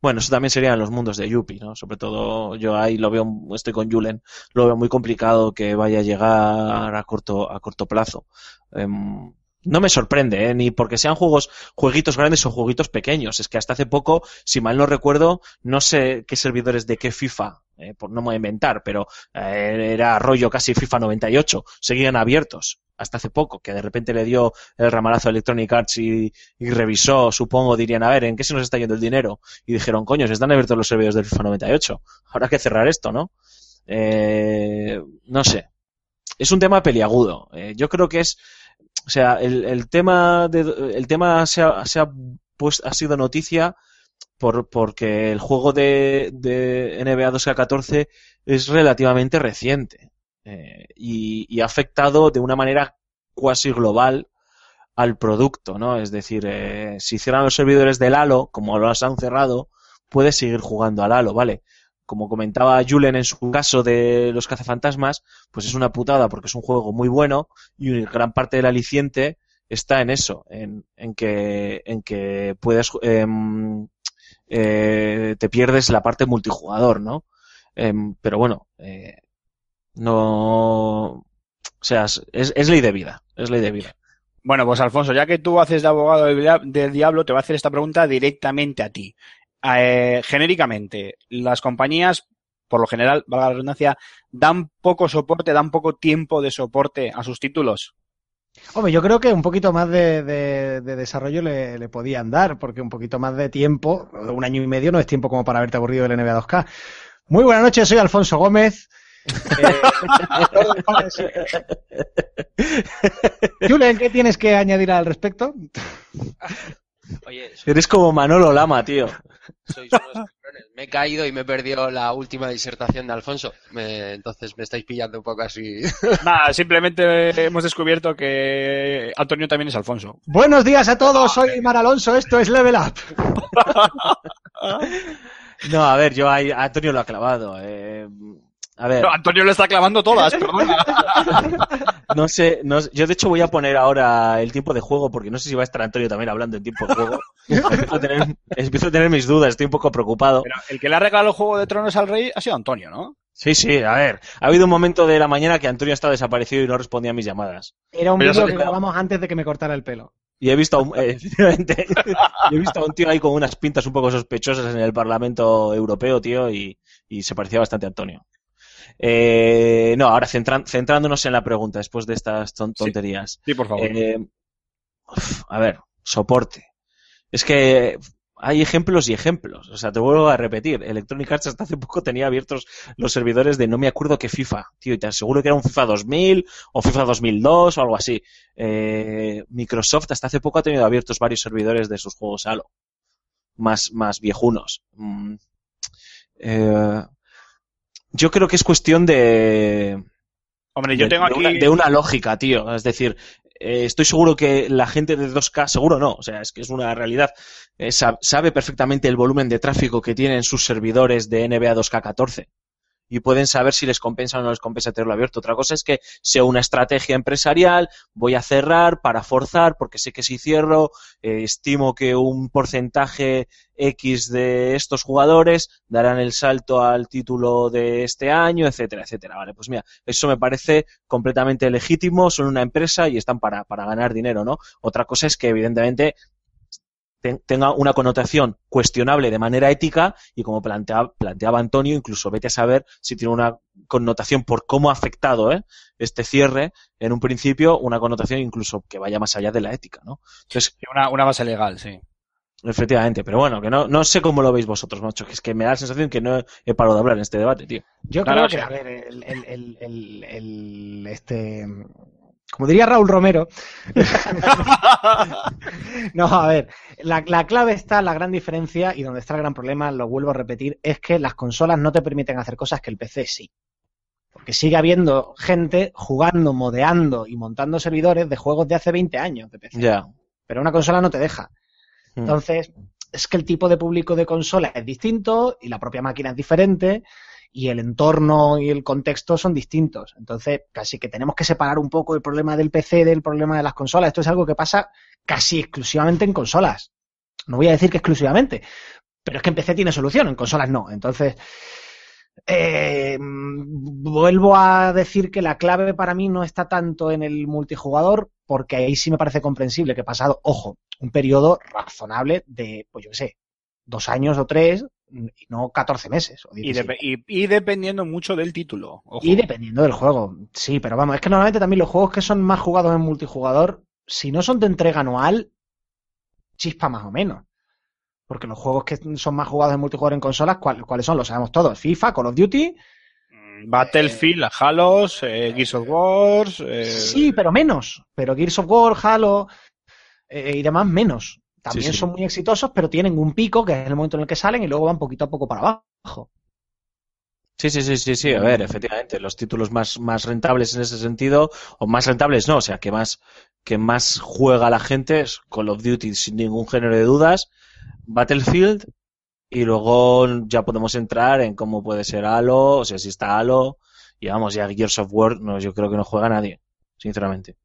bueno, eso también serían los mundos de Yuppie, ¿no? Sobre todo yo ahí lo veo, estoy con Julen, lo veo muy complicado que vaya a llegar a corto, a corto plazo. Um, no me sorprende, ¿eh? ni porque sean juegos, jueguitos grandes o jueguitos pequeños. Es que hasta hace poco, si mal no recuerdo, no sé qué servidores de qué FIFA, eh, por no me voy a inventar, pero eh, era rollo casi FIFA 98, seguían abiertos hasta hace poco, que de repente le dio el ramalazo a Electronic Arts y, y, revisó, supongo, dirían, a ver, ¿en qué se nos está yendo el dinero? Y dijeron, coño, se están abiertos los servidores del FIFA 98, habrá que cerrar esto, ¿no? Eh, no sé. Es un tema peliagudo. Eh, yo creo que es, o sea, el, tema de, el tema se ha, se ha sido noticia por, porque el juego de, NBA 2K14 es relativamente reciente eh, y, ha afectado de una manera cuasi global al producto, ¿no? Es decir, eh, si cierran los servidores del Halo, como los han cerrado, puedes seguir jugando al Halo, ¿vale? Como comentaba Julen en su caso de los cazafantasmas, pues es una putada porque es un juego muy bueno y gran parte del aliciente está en eso, en, en que, en que puedes, eh, eh, te pierdes la parte multijugador, ¿no? pero bueno, eh, no, o sea, es, es, ley de vida, es ley de vida. Bueno, pues Alfonso, ya que tú haces de abogado del diablo, te voy a hacer esta pregunta directamente a ti. Eh, genéricamente, las compañías, por lo general, valga la redundancia, dan poco soporte, dan poco tiempo de soporte a sus títulos. Hombre, yo creo que un poquito más de, de, de desarrollo le, le, podían dar, porque un poquito más de tiempo, un año y medio no es tiempo como para haberte aburrido del NBA 2K. Muy buenas noches, soy Alfonso Gómez. Eh, Julen, ¿qué tienes que añadir al respecto? Oye, soy... eres como Manolo Lama, tío. Sois unos. Me he caído y me he perdido la última disertación de Alfonso. Me... entonces me estáis pillando un poco así. Nada, simplemente hemos descubierto que Antonio también es Alfonso. Buenos días a todos, soy Mar Alonso, esto es Level Up. no, a ver, yo a Antonio lo ha clavado. Eh... A ver. No, Antonio lo está clavando todas, perdona. no sé, no, yo de hecho voy a poner ahora el tiempo de juego porque no sé si va a estar Antonio también hablando en tiempo de juego. empiezo, a tener, empiezo a tener mis dudas, estoy un poco preocupado. Pero el que le ha regalado el juego de Tronos al Rey ha sido Antonio, ¿no? Sí, sí, a ver. Ha habido un momento de la mañana que Antonio está desaparecido y no respondía a mis llamadas. Era un vídeo que grabamos antes de que me cortara el pelo. Y he visto a un, eh, he visto a un tío ahí con unas pintas un poco sospechosas en el Parlamento Europeo, tío, y, y se parecía bastante a Antonio. Eh, no, ahora centrándonos en la pregunta después de estas ton tonterías. Sí, sí, por favor. Eh, uf, a ver, soporte. Es que hay ejemplos y ejemplos. O sea, te vuelvo a repetir. Electronic Arts hasta hace poco tenía abiertos los servidores de no me acuerdo qué FIFA. Tío, y te aseguro que era un FIFA 2000 o FIFA 2002 o algo así. Eh, Microsoft hasta hace poco ha tenido abiertos varios servidores de sus juegos Halo. Más, más viejunos. Mm Eh, yo creo que es cuestión de, Hombre, yo de- tengo de aquí... una, de una lógica, tío. Es decir, eh, estoy seguro que la gente de 2K, seguro no, o sea, es que es una realidad, eh, sab- sabe perfectamente el volumen de tráfico que tienen sus servidores de NBA 2K14 y pueden saber si les compensa o no les compensa tenerlo abierto. Otra cosa es que sea una estrategia empresarial, voy a cerrar para forzar, porque sé que si cierro, eh, estimo que un porcentaje X de estos jugadores darán el salto al título de este año, etcétera, etcétera. Vale, pues mira, eso me parece completamente legítimo, son una empresa y están para, para ganar dinero, ¿no? Otra cosa es que evidentemente ten- tenga una connotación cuestionable de manera ética y como plantea- planteaba Antonio, incluso vete a saber si tiene una connotación por cómo ha afectado ¿eh? este cierre en un principio, una connotación incluso que vaya más allá de la ética, ¿no? Entonces, Una, una base legal, sí. efectivamente, pero bueno, que no, no sé cómo lo veis vosotros, macho, que es que me da la sensación que no he parado de hablar en este debate, tío. Yo creo que, a ver, el, el- el- el- el- este, como diría Raúl Romero, no, a ver, la, la clave está, la gran diferencia y donde está el gran problema, lo vuelvo a repetir, es que las consolas no te permiten hacer cosas que el PC sí. Porque sigue habiendo gente jugando, modeando y montando servidores de juegos de hace 20 años de PC. Pero una consola no te deja. Mm. Entonces, es que el tipo de público de consola es distinto y la propia máquina es diferente y el entorno y el contexto son distintos. Entonces, casi que tenemos que separar un poco el problema del PC del problema de las consolas. Esto es algo que pasa casi exclusivamente en consolas. No voy a decir que exclusivamente, pero es que en PC tiene solución, en consolas no. Entonces, eh, vuelvo a decir que la clave para mí no está tanto en el multijugador, porque ahí sí me parece comprensible que pasado, ojo, un periodo razonable de, pues yo qué sé, dos años o tres, y no 14 meses. O Y, 17. depe- y- y dependiendo mucho del título. Ojo. Y dependiendo del juego, sí, pero vamos, es que normalmente también los juegos que son más jugados en multijugador, si no son de entrega anual, chispa más o menos. Porque los juegos que son más jugados en multijugador en consolas, ¿cuál- ¿cuáles son? Los sabemos todos. FIFA, Call of Duty, Mm, Battlefield, Halos, eh, Gears of War. eh, sí, pero menos. Pero Gears of War, Halo eh, y demás, menos. También Sí, sí. son muy exitosos, pero tienen un pico, que es el momento en el que salen, y luego van poquito a poco para abajo. Sí, sí, sí, sí, sí, a ver, efectivamente, los títulos más, más rentables en ese sentido, o más rentables no, o sea, que más, que más juega la gente es Call of Duty sin ningún género de dudas, Battlefield, y luego ya podemos entrar en cómo puede ser Halo, o sea, si está Halo, y vamos, ya Gears of War, no, yo creo que no juega nadie, sinceramente.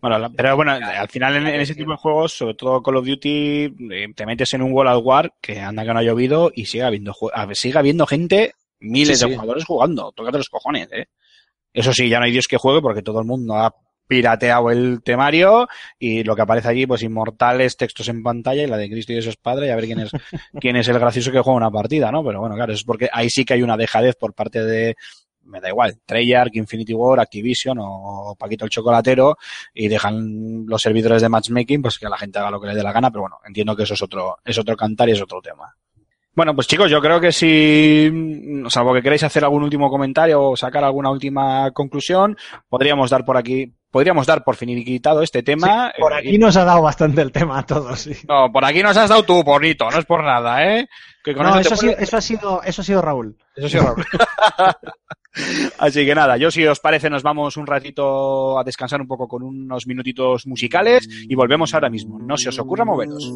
Bueno, la- pero bueno, al final en, en ese tipo de juegos, sobre todo Call of Duty, eh, te metes en un World at War que anda que no ha llovido y sigue habiendo, sigue habiendo gente, miles Sí, de sí. jugadores jugando. Tócate los cojones, ¿eh? Eso sí, ya no hay Dios que juegue porque todo el mundo ha pirateado el temario y lo que aparece allí, pues inmortales, textos en pantalla y la de Cristo y de sus padres y a ver quién es, quién es el gracioso que juega una partida, ¿no? Pero bueno, claro, es porque ahí sí que hay una dejadez por parte de, me da igual, Treyarch, Infinity War, Activision o Paquito el Chocolatero y dejan los servidores de matchmaking pues que la gente haga lo que le dé la gana, pero bueno, entiendo que eso es otro, es otro cantar y es otro tema. Bueno, pues chicos, yo creo que si, mm, salvo que queráis hacer algún último comentario o sacar alguna última conclusión, podríamos dar por aquí, podríamos dar por finiquitado este tema. Por eh, aquí nos ha dado bastante el tema a todos, sí. no, por aquí nos has dado tú, bonito, no es por nada, ¿eh? Que con No, eso ha sido, puedes- eso, ha sido, eso ha sido Raúl. eso sí es raro. Así que nada, yo si os parece nos vamos un ratito a descansar un poco con unos minutitos musicales y volvemos ahora mismo. No se os ocurra moveros.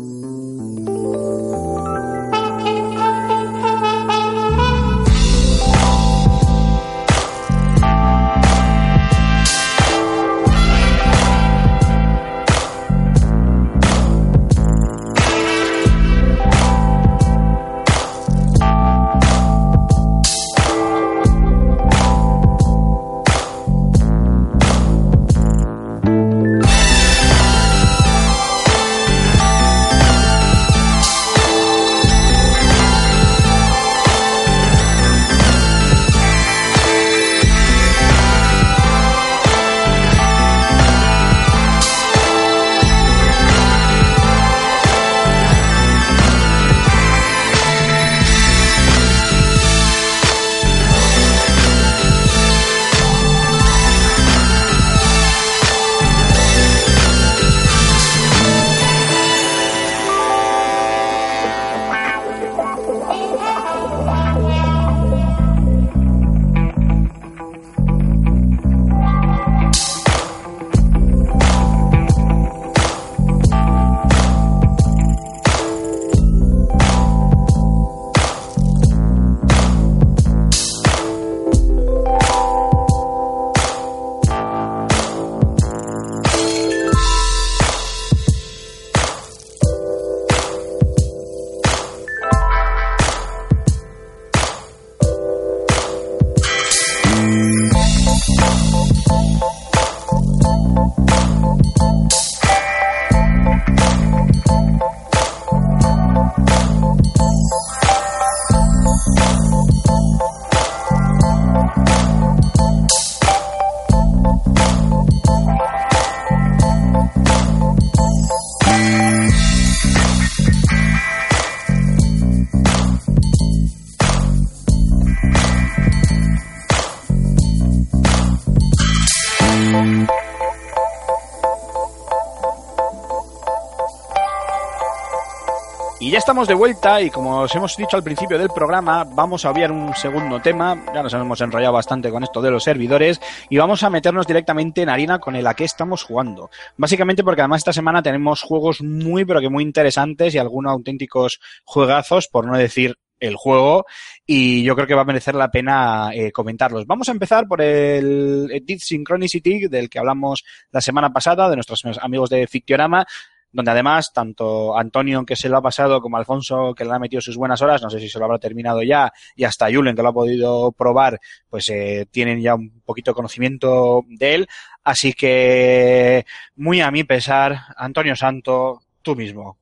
Ya estamos de vuelta y como os hemos dicho al principio del programa, vamos a obviar un segundo tema. Ya nos hemos enrollado bastante con esto de los servidores y vamos a meternos directamente en harina con el a qué estamos jugando. Básicamente porque además esta semana tenemos juegos muy pero que muy interesantes y algunos auténticos juegazos, por no decir el juego y yo creo que va a merecer la pena eh, comentarlos. Vamos a empezar por el Deep Synchronicity del que hablamos la semana pasada de nuestros amigos de Fictiorama donde además tanto Antonio que se lo ha pasado como Alfonso que le ha metido sus buenas horas, no sé si se lo habrá terminado ya, y hasta Julen que lo ha podido probar, pues eh, tienen ya un poquito de conocimiento de él. Así que, muy a mi pesar, Antonio Santo, tú mismo.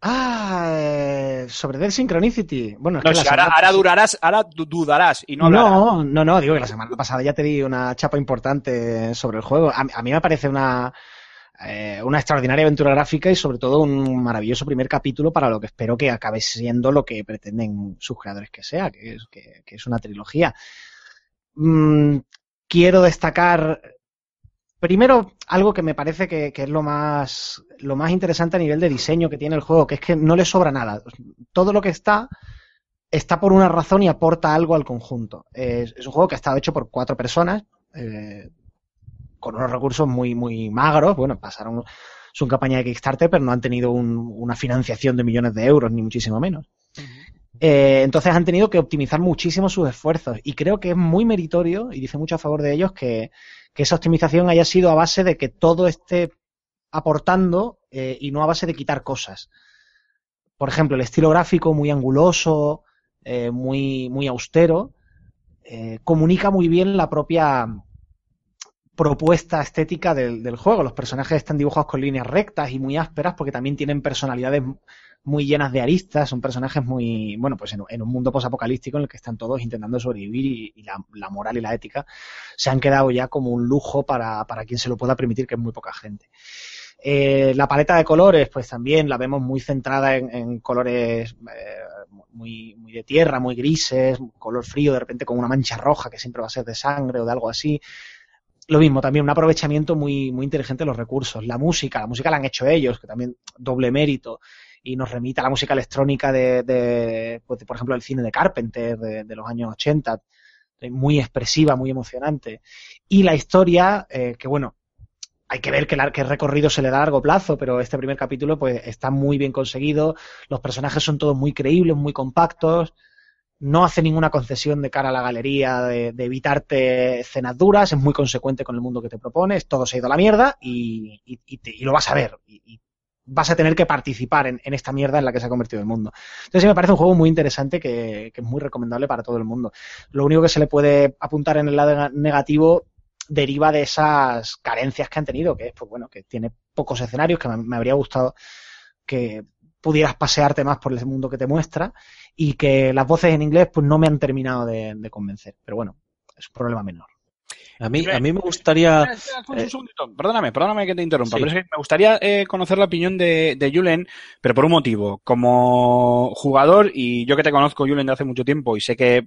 Ah, eh, sobre Dead Synchronicity. Bueno, es No, que la si ahora, durarás, ahora du- dudarás y no hablarás. No, no, no, digo que la semana pasada ya te di una chapa importante sobre el juego. A, a mí me parece una, eh, una extraordinaria aventura gráfica y sobre todo un maravilloso primer capítulo para lo que espero que acabe siendo lo que pretenden sus creadores que sea, que es, que, es una trilogía. Mm, quiero destacar primero algo que me parece que, que es lo más, lo más interesante a nivel de diseño que tiene el juego, que es que no le sobra nada. Todo lo que está está por una razón y aporta algo al conjunto. Es, es un juego que ha estado hecho por cuatro personas, eh, con unos recursos muy, muy magros. Bueno, pasaron su campaña de Kickstarter, pero no han tenido un- una financiación de millones de euros, ni muchísimo menos. Eh, entonces han tenido que optimizar muchísimo sus esfuerzos y creo que es muy meritorio y dice mucho a favor de ellos que, que esa optimización haya sido a base de que todo esté aportando eh, y no a base de quitar cosas. Por ejemplo, el estilo gráfico muy anguloso, eh, muy, muy austero, comunica muy bien la propia propuesta estética del, del juego. Los personajes están dibujados con líneas rectas y muy ásperas porque también tienen personalidades muy llenas de aristas, son personajes muy, bueno, pues en, en un mundo posapocalíptico en el que están todos intentando sobrevivir y, la, la moral y la ética se han quedado ya como un lujo para, para quien se lo pueda permitir, que es muy poca gente. Eh, la paleta de colores, pues también la vemos muy centrada en, en colores eh, muy, muy de tierra, muy grises, color frío, de repente con una mancha roja que siempre va a ser de sangre o de algo así. Lo mismo, también un aprovechamiento muy, muy inteligente de los recursos. La música, la música la han hecho ellos, que también doble mérito, y nos remite a la música electrónica de, de, pues, de, por ejemplo, el cine de Carpenter de, los años 80, eh, muy expresiva, muy emocionante. Y la historia, eh, que bueno, hay que ver que el recorrido se le da a largo plazo, pero este primer capítulo pues está muy bien conseguido, los personajes son todos muy creíbles, muy compactos, no hace ninguna concesión de cara a la galería de, evitarte escenas duras, es muy consecuente con el mundo que te propones, todo se ha ido a la mierda y, y, lo vas a ver. Y, vas a tener que participar en, en, esta mierda en la que se ha convertido el mundo. Entonces sí me parece un juego muy interesante que, que, es muy recomendable para todo el mundo. Lo único que se le puede apuntar en el lado negativo deriva de esas carencias que han tenido, que es, pues bueno, que tiene pocos escenarios, que me, me habría gustado que pudieras pasearte más por el mundo que te muestra y que las voces en inglés pues no me han terminado de, de convencer. Pero bueno, es un problema menor. A mí, a mí me gustaría. Espera, espera, un segundito. Perdóname, perdóname que te interrumpa. Sí. Pero es que me gustaría eh, conocer la opinión de, de Julen, pero por un motivo. Como jugador, y yo que te conozco, Julen, de hace mucho tiempo, y sé que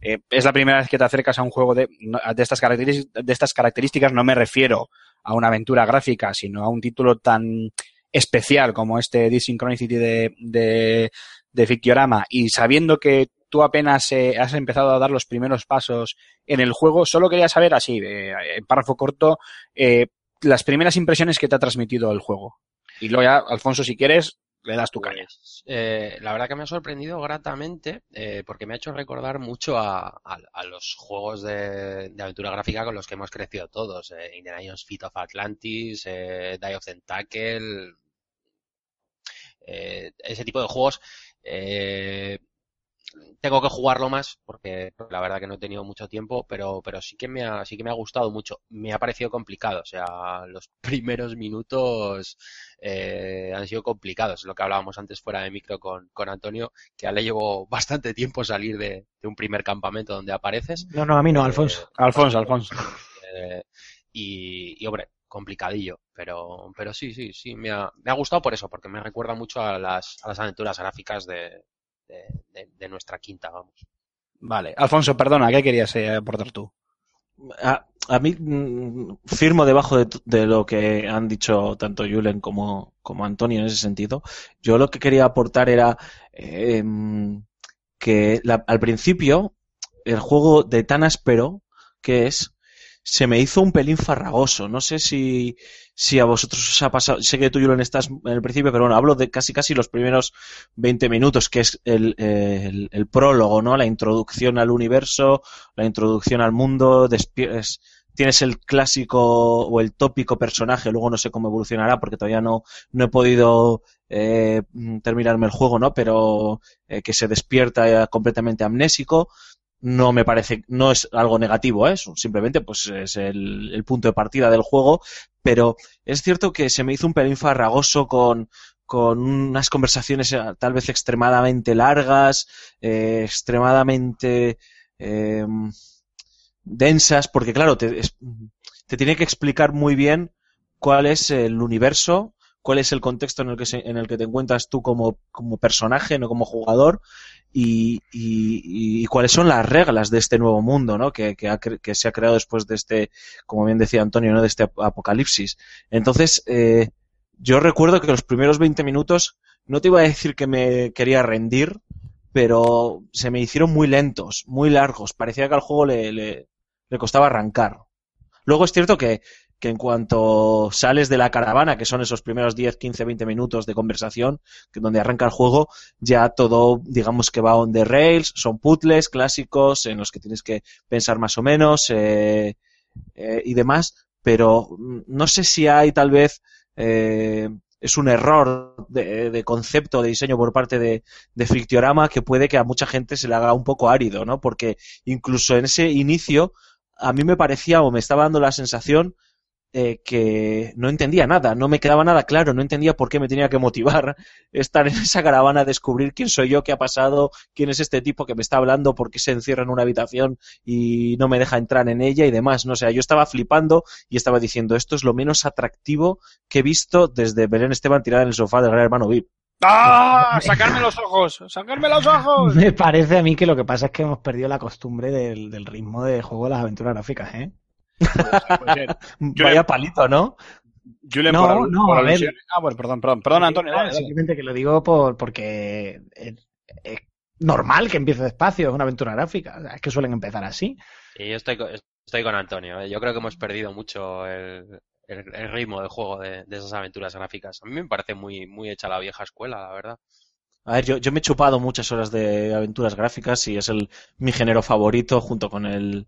eh, es la primera vez que te acercas a un juego de, de, estas características, de estas características, no me refiero a una aventura gráfica, sino a un título tan especial como este Desynchronicity de, de, de Fictiorama, y sabiendo que tú apenas eh, has empezado a dar los primeros pasos en el juego, solo quería saber así, en párrafo corto, eh, las primeras impresiones que te ha transmitido el juego. Y luego ya, Alfonso, si quieres, le das tu caña. Pues, eh, la verdad que me ha sorprendido gratamente eh, porque me ha hecho recordar mucho a, los juegos de, aventura gráfica con los que hemos crecido todos. Eh, Indiana Jones Feet of Atlantis, Die of Tentacle, ese tipo de juegos eh, tengo que jugarlo más porque la verdad que no he tenido mucho tiempo, pero, pero sí que me ha, sí que me ha gustado mucho. Me ha parecido complicado, o sea, los primeros minutos eh, han sido complicados, lo que hablábamos antes fuera de micro con, con Antonio, que a le llevó bastante tiempo salir de, de un primer campamento donde apareces. No, no, a mí no, Alfonso. Alfonso, Alfonso. Eh, y, y, hombre, complicadillo, pero, pero sí, sí, sí, me ha, me ha gustado por eso, porque me recuerda mucho a las, a las aventuras gráficas de, de, de, de nuestra quinta, vamos. Vale. Alfonso, perdona, ¿qué querías eh, aportar tú? A, a mí mm, firmo debajo de, de lo que han dicho tanto Julen como, como Antonio en ese sentido. Yo lo que quería aportar era eh, mm, que la- al principio el juego de tan áspero que es se me hizo un pelín farragoso. No sé si, si a vosotros os ha pasado. Sé que tú, Julen, estás en el principio, pero bueno, hablo de casi casi los primeros 20 minutos, que es el, el, el prólogo, ¿no? La introducción al universo, la introducción al mundo, despi- es- tienes el clásico o el tópico personaje, luego no sé cómo evolucionará porque todavía no, no he podido eh, terminarme el juego, ¿no? Pero eh, que se despierta eh, completamente amnésico. No me parece, no es algo negativo, ¿eh? Es simplemente pues es el, punto de partida del juego, pero es cierto que se me hizo un pelín farragoso con, con unas conversaciones eh, tal vez extremadamente largas, eh, extremadamente eh, densas, porque claro, te, te tiene que explicar muy bien cuál es el universo, cuál es el contexto en el que, se- en el que te encuentras tú como, personaje, no como jugador, y, cuáles son las reglas de este nuevo mundo, ¿no? Que, se ha creado después de este, como bien decía Antonio, ¿no? De este ap- apocalipsis. Entonces, eh, yo recuerdo que los primeros 20 minutos, no te iba a decir que me quería rendir, pero se me hicieron muy lentos, muy largos. Parecía que al juego le costaba arrancar. Luego es cierto que, que en cuanto sales de la caravana, que son esos primeros 10, 15, 20 minutos de conversación, que donde arranca el juego, ya todo, digamos que va on the rails, son puzzles clásicos en los que tienes que pensar más o menos eh, eh, y demás, pero mm, no sé si hay tal vez eh, es un error de, concepto, de diseño por parte de, de Fictiorama que puede que a mucha gente se le haga un poco árido, ¿no? Porque incluso en ese inicio a mí me parecía o me estaba dando la sensación eh, que no entendía nada, no me quedaba nada claro, no entendía por qué me tenía que motivar estar en esa caravana, descubrir quién soy yo, qué ha pasado, quién es este tipo que me está hablando, por qué se encierra en una habitación y no me deja entrar en ella y demás. No o sea, yo estaba flipando y estaba diciendo esto es lo menos atractivo que he visto desde Belén Esteban tirada en el sofá del gran hermano VIP. ¡Ah! ¡Sacarme los ojos! ¡Sacarme los ojos! Me parece a mí que lo que pasa es que hemos perdido la costumbre del, del ritmo de juego de las aventuras gráficas, ¿eh? Vaya palito, ¿no? Julen, No, por, no, por a ver. Ah, bueno, perdón, perdón, perdón, Antonio. No, dale, dale. Simplemente que lo digo por, porque es, es normal que empiece despacio, es una aventura gráfica. O sea, es que suelen empezar así. Y yo estoy, co- estoy con Antonio. ¿eh? Yo creo que hemos perdido mucho el, el- el ritmo del juego de, de esas aventuras gráficas. A mí me parece muy, muy hecha la vieja escuela, la verdad. A ver, yo, yo me he chupado muchas horas de aventuras gráficas y es el mi género favorito junto con el...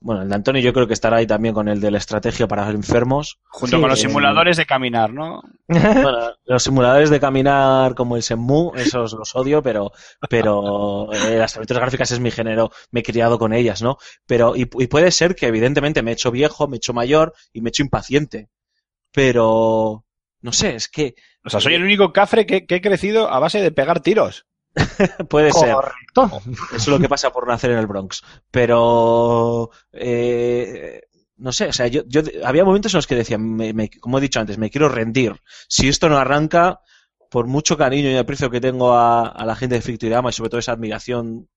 Bueno, el de Antonio yo creo que estará ahí también con el de la estrategia para enfermos. Junto Sí, con los eh, simuladores de caminar, ¿no? Bueno, los simuladores de caminar como el Shenmue, esos los odio, pero, pero eh, las aventuras gráficas es mi género, me he criado con ellas, ¿no? Pero, y, y puede ser que evidentemente me he hecho viejo, me he hecho mayor y me he hecho impaciente. Pero, no sé, es que O sea, soy el único cafre que, que he crecido a base de pegar tiros. puede ser. Eso es lo que pasa por nacer en el Bronx. Pero, eh, no sé, o sea, yo, yo había momentos en los que decía, me- me- como he dicho antes, me quiero rendir. Si esto no arranca, por mucho cariño y aprecio que tengo a, a la gente de Fictorama y sobre todo esa admiración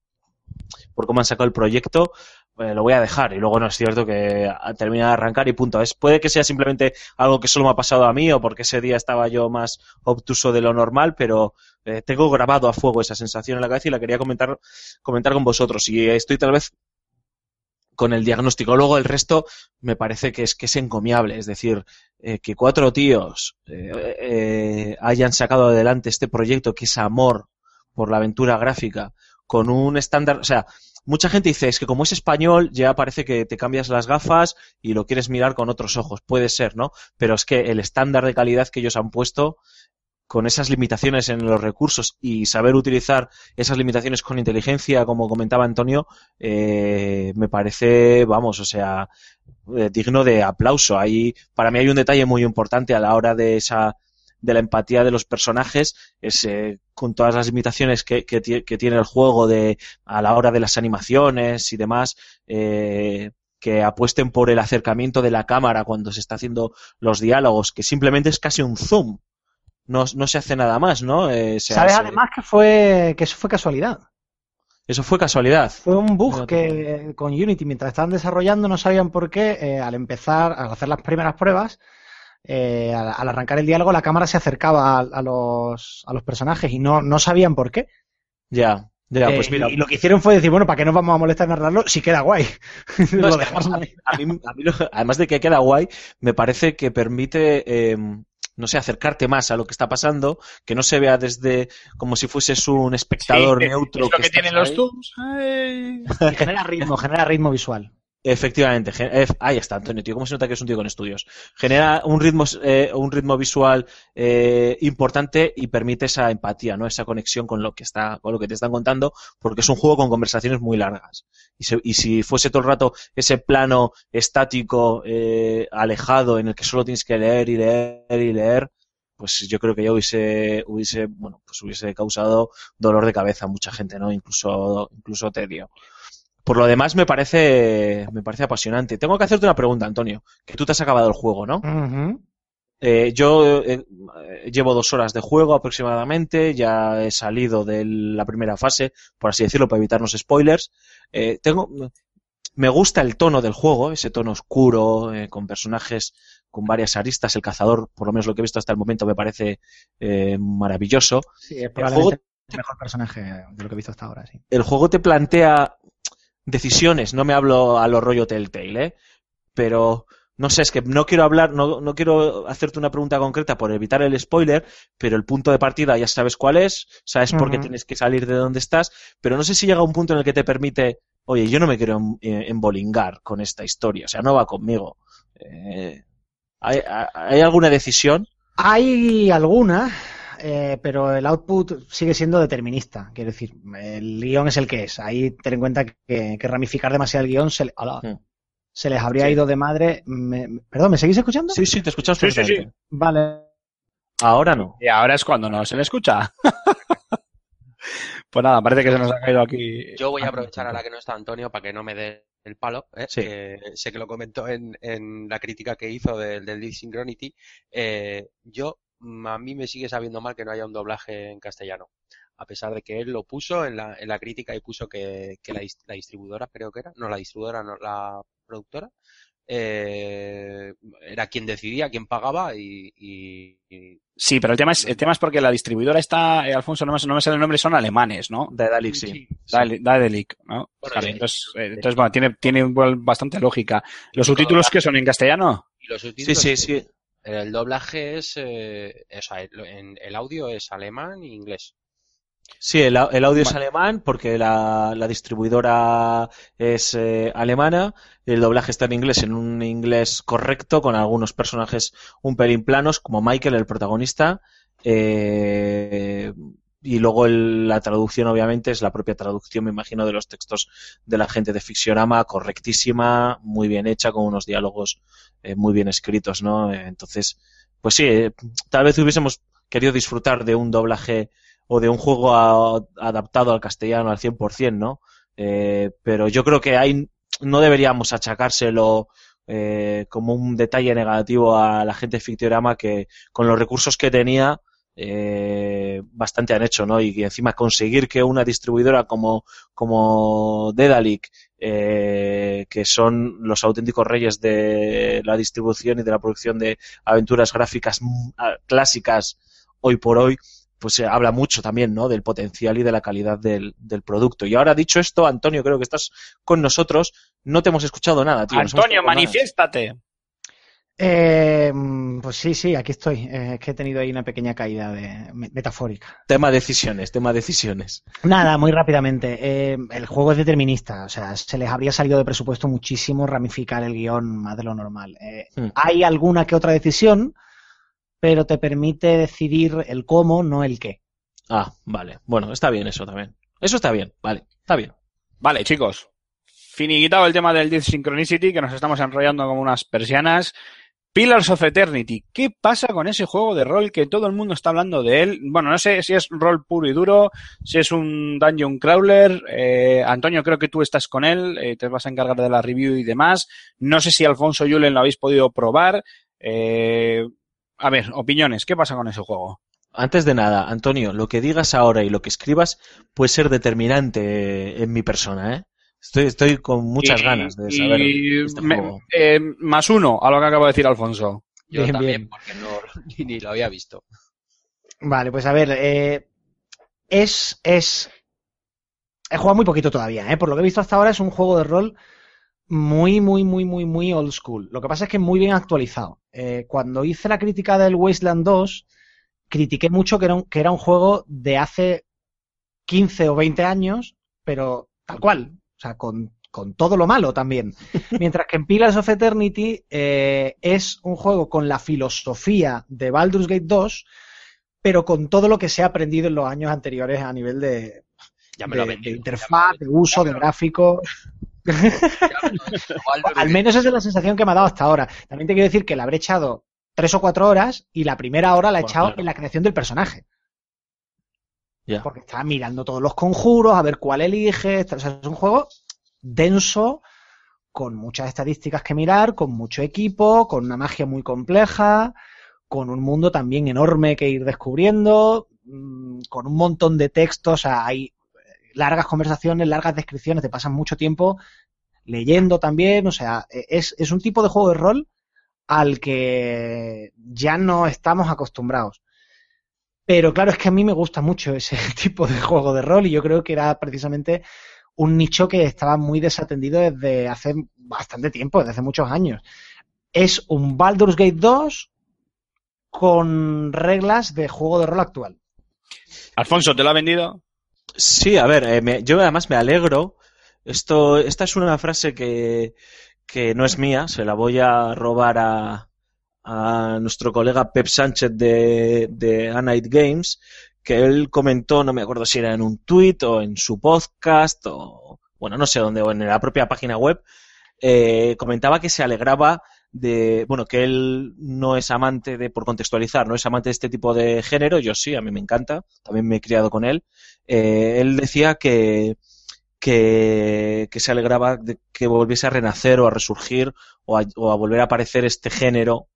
por cómo han sacado el proyecto, eh, lo voy a dejar. Y luego no es cierto que termina de arrancar y punto. Es, puede que sea simplemente algo que solo me ha pasado a mí o porque ese día estaba yo más obtuso de lo normal, pero eh, tengo grabado a fuego esa sensación en la cabeza y la quería comentar, comentar con vosotros. Y estoy tal vez con el diagnóstico. Luego el resto me parece que es que es encomiable. Es decir, eh, que cuatro tíos eh, hayan sacado adelante este proyecto que es amor por la aventura gráfica con un estándar, o sea, mucha gente dice es que como es español ya parece que te cambias las gafas y lo quieres mirar con otros ojos. Puede ser, ¿no? Pero es que el estándar de calidad que ellos han puesto con esas limitaciones en los recursos y saber utilizar esas limitaciones con inteligencia, como comentaba Antonio, eh, me parece, vamos, o sea, eh, digno de aplauso. Ahí, para mí hay un detalle muy importante a la hora de esa de la empatía de los personajes es eh, con todas las limitaciones que, que, tie- que tiene el juego de a la hora de las animaciones y demás eh, que apuesten por el acercamiento de la cámara cuando se está haciendo los diálogos que simplemente es casi un zoom. No, no se hace nada más no Eh, se ¿Sabes hace- además que fue que eso fue casualidad? eso fue casualidad. Fue un bug que eh, con Unity, mientras estaban desarrollando, no sabían por qué, eh, al empezar, al hacer las primeras pruebas, eh, al, al arrancar el diálogo, la cámara se acercaba a, a los, a los personajes y no, no sabían por qué. ya ya Eh, pues mira y, y lo que hicieron fue decir, bueno, ¿para qué nos vamos a molestar en narrarlo? Si queda guay. No, Lo es que dejaron ahí. a mí, a mí lo- además de que queda guay, me parece que permite, eh, no sé, acercarte más a lo que está pasando, que no se vea desde como si fueses un espectador Sí, neutro. es lo que, tienen los ahí. Y genera ritmo, genera ritmo visual. Efectivamente, ahí está, Antonio, cómo se nota que es un tío con estudios. Genera un ritmo, eh, un ritmo visual eh, importante y permite esa empatía, ¿no? Esa conexión con lo que está, con lo que te están contando, porque es un juego con conversaciones muy largas. Y, se- y si fuese todo el rato ese plano estático, eh, alejado, en el que solo tienes que leer y leer y leer, pues yo creo que ya hubiese, hubiese, bueno, pues hubiese causado dolor de cabeza a mucha gente, ¿no? Incluso, incluso tedio. Por lo demás, me parece, me parece apasionante. Tengo que hacerte una pregunta, Antonio, que tú te has acabado el juego, ¿no? Eh, yo eh, eh, llevo dos horas de juego aproximadamente, ya he salido de la primera fase, por así decirlo, para evitarnos spoilers. Eh, tengo, me gusta el tono del juego, ese tono oscuro, eh, con personajes con varias aristas. El cazador, por lo menos lo que he visto hasta el momento, me parece maravilloso. Sí, es probablemente el mejor personaje de lo que he visto hasta ahora, sí. el juego te plantea decisiones, no me hablo a lo rollo Telltale, ¿eh? pero no sé, es que no quiero hablar, no, no quiero hacerte una pregunta concreta por evitar el spoiler, pero el punto de partida ya sabes cuál es, sabes por qué tienes que salir de donde estás, pero no sé si llega un punto en el que te permite, oye, yo no me quiero em- eh, embolingar con esta historia, o sea, no va conmigo. Eh, ¿hay, hay alguna decisión? Hay alguna, eh, pero el output sigue siendo determinista. Quiero decir, el guion es el que es. Ahí ten en cuenta que, que ramificar demasiado el guion se, le- ala, Mm. se les habría Sí. ido de madre. Me- perdón, ¿me seguís escuchando? Sí, sí, te escuchamos Sí, sí, sí. Vale. Ahora no. Y ahora es cuando no se le escucha. pues nada, parece que se nos ha caído aquí. Yo voy a aprovechar ahora que no está Antonio para que no me dé el palo. ¿eh? Sí. sé que lo comentó en, en la crítica que hizo del, del Synchronity. Eh, yo, a mí me sigue sabiendo mal que no haya un doblaje en castellano. A pesar de que él lo puso en la, en la crítica y puso que, que la, la distribuidora, creo que era, no la distribuidora, no la productora, eh, era quien decidía, quien pagaba y, y- y Sí, pero el tema es, el tema es porque la distribuidora está, eh, Alfonso, no me, no me sale el nombre, son alemanes, ¿no? Daedalic, sí. Dale- Daedalic, ¿no? Bueno, Vale, sí. entonces, eh, entonces, bueno, tiene, tiene bastante lógica. ¿Los subtítulos que son en castellano? y los Sí, sí, sí. El doblaje es, eh, o sea, el, audio es alemán e inglés. Sí, el, el audio es alemán porque la, la distribuidora es eh, alemana. El doblaje está en inglés, en un inglés correcto, con algunos personajes un pelín planos, como Michael, el protagonista. Eh, y luego el- la traducción, obviamente, es la propia traducción, me imagino, de los textos de la gente de Fictionama, correctísima, muy bien hecha, con unos diálogos eh, muy bien escritos, ¿no? Eh, entonces, pues sí, eh, tal vez hubiésemos querido disfrutar de un doblaje o de un juego a- adaptado al castellano al 100%, ¿no? Eh, pero yo creo que ahí no deberíamos achacárselo eh, como un detalle negativo a la gente de Fictiorama que con los recursos que tenía eh, bastante han hecho, ¿no? Y encima conseguir que una distribuidora como, como Dedalic, eh, que son los auténticos reyes de la distribución y de la producción de aventuras gráficas mm, clásicas hoy por hoy, pues eh, habla mucho también, ¿no? Del potencial y de la calidad del, del producto. Y ahora dicho esto, Antonio, creo que estás con nosotros. No te hemos escuchado nada, tío. Antonio, manifiéstate. Eh, pues sí, sí, aquí estoy. Eh, es que he tenido ahí una pequeña caída de, me- metafórica. Tema decisiones, tema decisiones. Nada, muy rápidamente. Eh, el juego es determinista, o sea, se les habría salido de presupuesto muchísimo ramificar el guion más de lo normal. Eh, Hmm. Hay alguna que otra decisión, pero te permite decidir el cómo, no el qué. Ah, vale. Bueno, está bien eso también. Eso está bien, vale, está bien. Vale, chicos. Finiquitado el tema del Death Synchronicity, que nos estamos enrollando como unas persianas. Pillars of Eternity. ¿Qué pasa con ese juego de rol que todo el mundo está hablando de él? Bueno, no sé si es rol puro y duro, si es un dungeon crawler. Eh, Antonio, creo que tú estás con él, eh, te vas a encargar de la review y demás. No sé si Alfonso y Julen lo habéis podido probar. Eh, a ver, opiniones, ¿qué pasa con ese juego? Antes de nada, Antonio, lo que digas ahora y lo que escribas puede ser determinante en mi persona, ¿eh? Estoy, estoy con muchas Y- ganas de saber. y este me- eh, más uno a lo que acaba de decir Alfonso. Yo Bien, también, bien. porque no, ni, ni lo había visto. Vale, pues a ver, eh, es, es, he jugado muy poquito todavía, ¿eh? Por lo que he visto hasta ahora es un juego de rol muy, muy, muy, muy, muy old school. Lo que pasa es que muy bien actualizado. Eh, cuando hice la crítica del Wasteland 2, critiqué mucho que era un, que era un juego de hace 15 o 20 años, pero tal cual. O sea, con, con todo lo malo también. Mientras que en Pillars of Eternity eh, es un juego con la filosofía de Baldur's Gate 2, pero con todo lo que se ha aprendido en los años anteriores a nivel de, Ya me lo de- ha vendido, de ya interfaz, de uso, de gráfico. Al menos esa es la sensación que me ha dado hasta ahora. También te quiero decir que le habré echado tres o cuatro horas y la primera hora la he Bueno, echado claro. en la creación del personaje. Porque estaba mirando todos los conjuros, a ver cuál elige. O sea, es un juego denso, con muchas estadísticas que mirar, con mucho equipo, con una magia muy compleja, con un mundo también enorme que ir descubriendo, mm, con un montón de textos. O sea, hay largas conversaciones, largas descripciones, te pasan mucho tiempo leyendo también. O sea, e, es, es un tipo de juego de rol al que ya no estamos acostumbrados. Pero claro, es que a mí me gusta mucho ese tipo de juego de rol y yo creo que era precisamente un nicho que estaba muy desatendido desde hace bastante tiempo, desde hace muchos años. Es un Baldur's Gate 2 con reglas de juego de rol actual. Alfonso, ¿te lo ha vendido? Sí, a ver, eh, me- yo además me alegro. Esto, esta es una frase que, que no es mía, se la voy a robar a, a nuestro colega Pep Sánchez de, de Games, que él comentó, no me acuerdo si era en un tweet o en su podcast o, bueno, no sé dónde, o en la propia página web, eh, comentaba que se alegraba de, bueno, que él no es amante de, por contextualizar, no es amante de este tipo de género, yo sí, a mí me encanta, también me he criado con él, eh, él decía que, que, que se alegraba de que volviese a renacer o a resurgir o a, o a volver a aparecer este género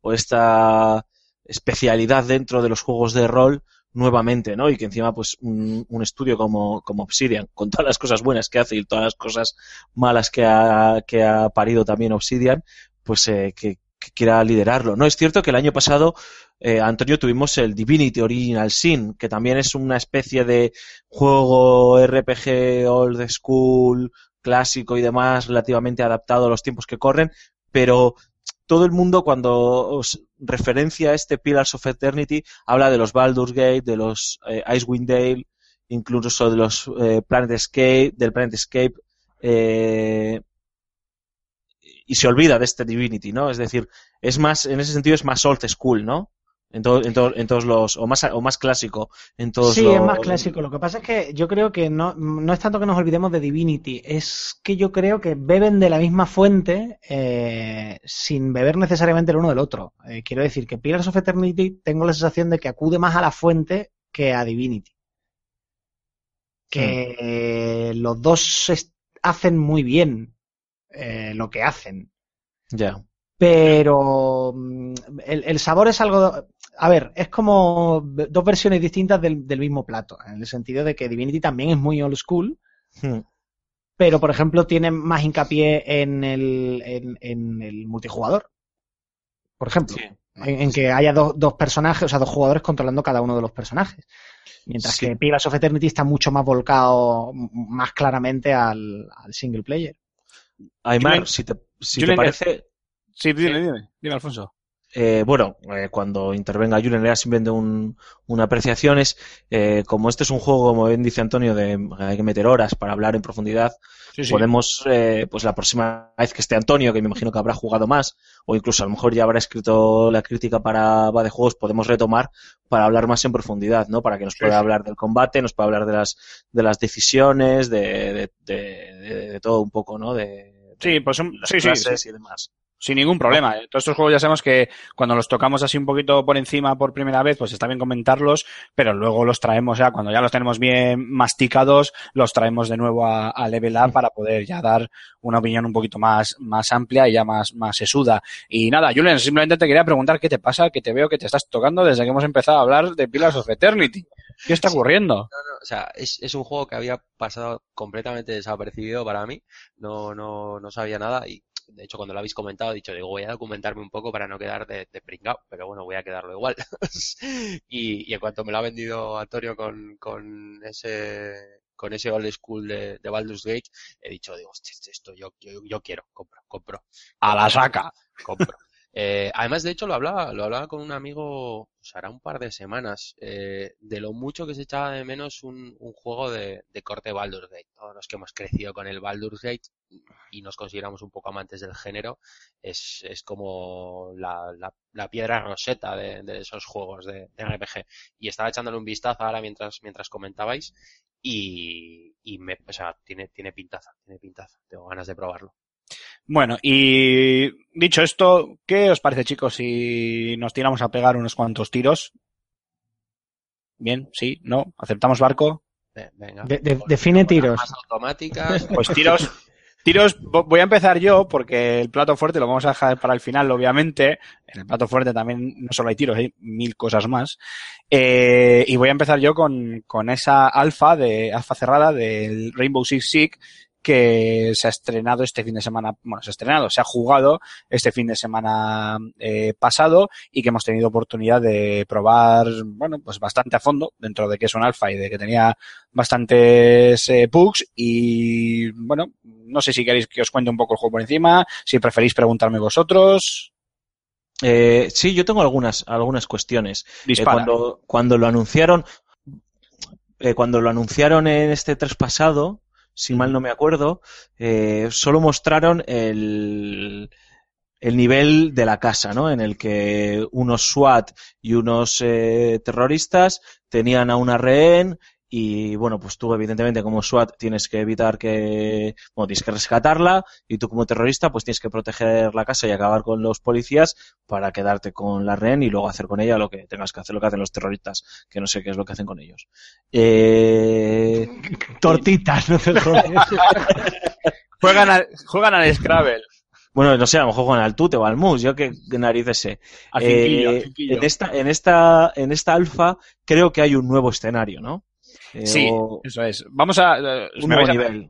o esta especialidad dentro de los juegos de rol nuevamente, ¿no? Y que encima, pues, un, estudio como, como Obsidian, con todas las cosas buenas que hace y todas las cosas malas que ha, que ha parido también Obsidian, pues eh, que, que quiera liderarlo. No es cierto que el año pasado, eh, Antonio, tuvimos el Divinity Original Sin, que también es una especie de juego RPG old school, clásico y demás, relativamente adaptado a los tiempos que corren, pero todo el mundo cuando os referencia a este Pillars of Eternity habla de los Baldur's Gate, de los eh, Icewind Dale, incluso de los eh, Planet Escape, del Planet Escape, eh, y se olvida de este Divinity, ¿no? Es decir, es más, en ese sentido es más old school, ¿no? En, en, to- en todos los, o más, o más clásico en todos Sí, los... es más clásico. Lo que pasa es que yo creo que no, no es tanto que nos olvidemos de Divinity, es que yo creo que beben de la misma fuente eh, sin beber necesariamente el uno del otro. Eh, quiero decir que Pillars of Eternity tengo la sensación de que acude más a la fuente que a Divinity. Que los dos hacen muy bien eh, lo que hacen. Ya. Pero mm, el, el sabor es algo. A ver, es como dos versiones distintas del, del mismo plato, en el sentido de que Divinity también es muy old school, Hmm. pero por ejemplo tiene más hincapié en el, en, en el multijugador. Por ejemplo, Sí. en, en que haya dos, dos personajes, o sea, dos jugadores controlando cada uno de los personajes. Mientras Sí. que Pillars of Eternity está mucho más volcado, más claramente al, al single player. Aymar, si te, si te parece, Sí, dime, dime, dime, Alfonso. Eh, bueno, eh, cuando intervenga Julen, le da simplemente un, una apreciación. Es, eh, como este es un juego, como bien dice Antonio, de hay que meter horas para hablar en profundidad, Sí, sí. podemos, eh, pues la próxima vez que esté Antonio, que me imagino que habrá jugado más, o incluso a lo mejor ya habrá escrito la crítica para Va de Juegos, podemos retomar para hablar más en profundidad, ¿no? Para que nos Sí, pueda hablar del combate, nos pueda hablar de las, de las decisiones, de, de, de- de- de todo un poco, ¿no? De, Sí, pues las sí, sí, sí. y demás. Sin ningún problema. Todos estos juegos ya sabemos que cuando los tocamos así un poquito por encima por primera vez, pues está bien comentarlos, pero luego los traemos ya, cuando ya los tenemos bien masticados, los traemos de nuevo a, a Level Up para poder ya dar una opinión un poquito más, más amplia y ya más, más sesuda. Y nada, Julen, simplemente te quería preguntar qué te pasa, que te veo que te estás tocando desde que hemos empezado a hablar de Pillars of Eternity. ¿Qué está ocurriendo? No, no, o sea, es, es un juego que había pasado completamente desapercibido para mí. No, no, no sabía nada y de hecho cuando lo habéis comentado he dicho, digo, voy a documentarme un poco para no quedar de, de pringao, pero bueno, voy a quedarlo igual. y, y en cuanto me lo ha vendido Antonio con, con ese con ese old school de, de Baldur's Gate, he dicho, digo, "Hostia, esto yo, yo, yo quiero, compro, compro. A la saca. compro. Eh, además, de hecho, lo hablaba, lo hablaba con un amigo, pues hará un par de semanas, eh, de lo mucho que se echaba de menos un, un juego de, de corte Baldur's Gate. Todos los que hemos crecido con el Baldur's Gate y nos consideramos un poco amantes del género, es, es como la, la, la piedra roseta de, de esos juegos de, de RPG. Y estaba echándole un vistazo ahora mientras, mientras comentabais y, y me, o sea, tiene, tiene pintaza, tiene pintaza. Tengo ganas de probarlo. Bueno, y dicho esto, ¿qué os parece, chicos, si nos tiramos a pegar unos cuantos tiros? Bien, sí, no, aceptamos barco. Ve- Venga. De- de- Con- define tiros. armas automáticas. Pues tiros, tiros, vo- voy a empezar yo porque el plato fuerte lo vamos a dejar para el final, obviamente. En el plato fuerte también no solo hay tiros, hay mil cosas más. Eh, y voy a empezar yo con, con esa alfa de alfa cerrada del Rainbow Six Siege que se ha estrenado este fin de semana, bueno, se ha estrenado, se ha jugado este fin de semana eh, pasado y que hemos tenido oportunidad de probar, bueno, pues bastante a fondo dentro de que es un alfa y de que tenía bastantes eh, bugs y bueno, no sé si queréis que os cuente un poco el juego por encima, si preferís preguntarme vosotros. Eh, sí, yo tengo algunas, algunas cuestiones. Eh, cuando, cuando lo anunciaron, eh, cuando lo anunciaron en este 3 pasado, si mal no me acuerdo, eh, solo mostraron el, el nivel de la casa, ¿no? En el que unos SWAT y unos eh, terroristas tenían a una rehén y bueno, pues tú evidentemente como SWAT tienes que evitar que, bueno, tienes que rescatarla y tú como terrorista pues tienes que proteger la casa y acabar con los policías para quedarte con la rehén y luego hacer con ella lo que tengas que hacer, lo que hacen los terroristas, que no sé qué es lo que hacen con ellos. Eh, Tortitas, no te. Juegan al, juegan al Scrabble. bueno, no sé, a lo mejor juegan al tute o al mus, yo qué narices sé. Al Eh, al en esta, en esta, en esta alfa creo que hay un nuevo escenario, ¿no? Eh, Sí, o eso es. Vamos a... eh, un me nuevo vais a- nivel.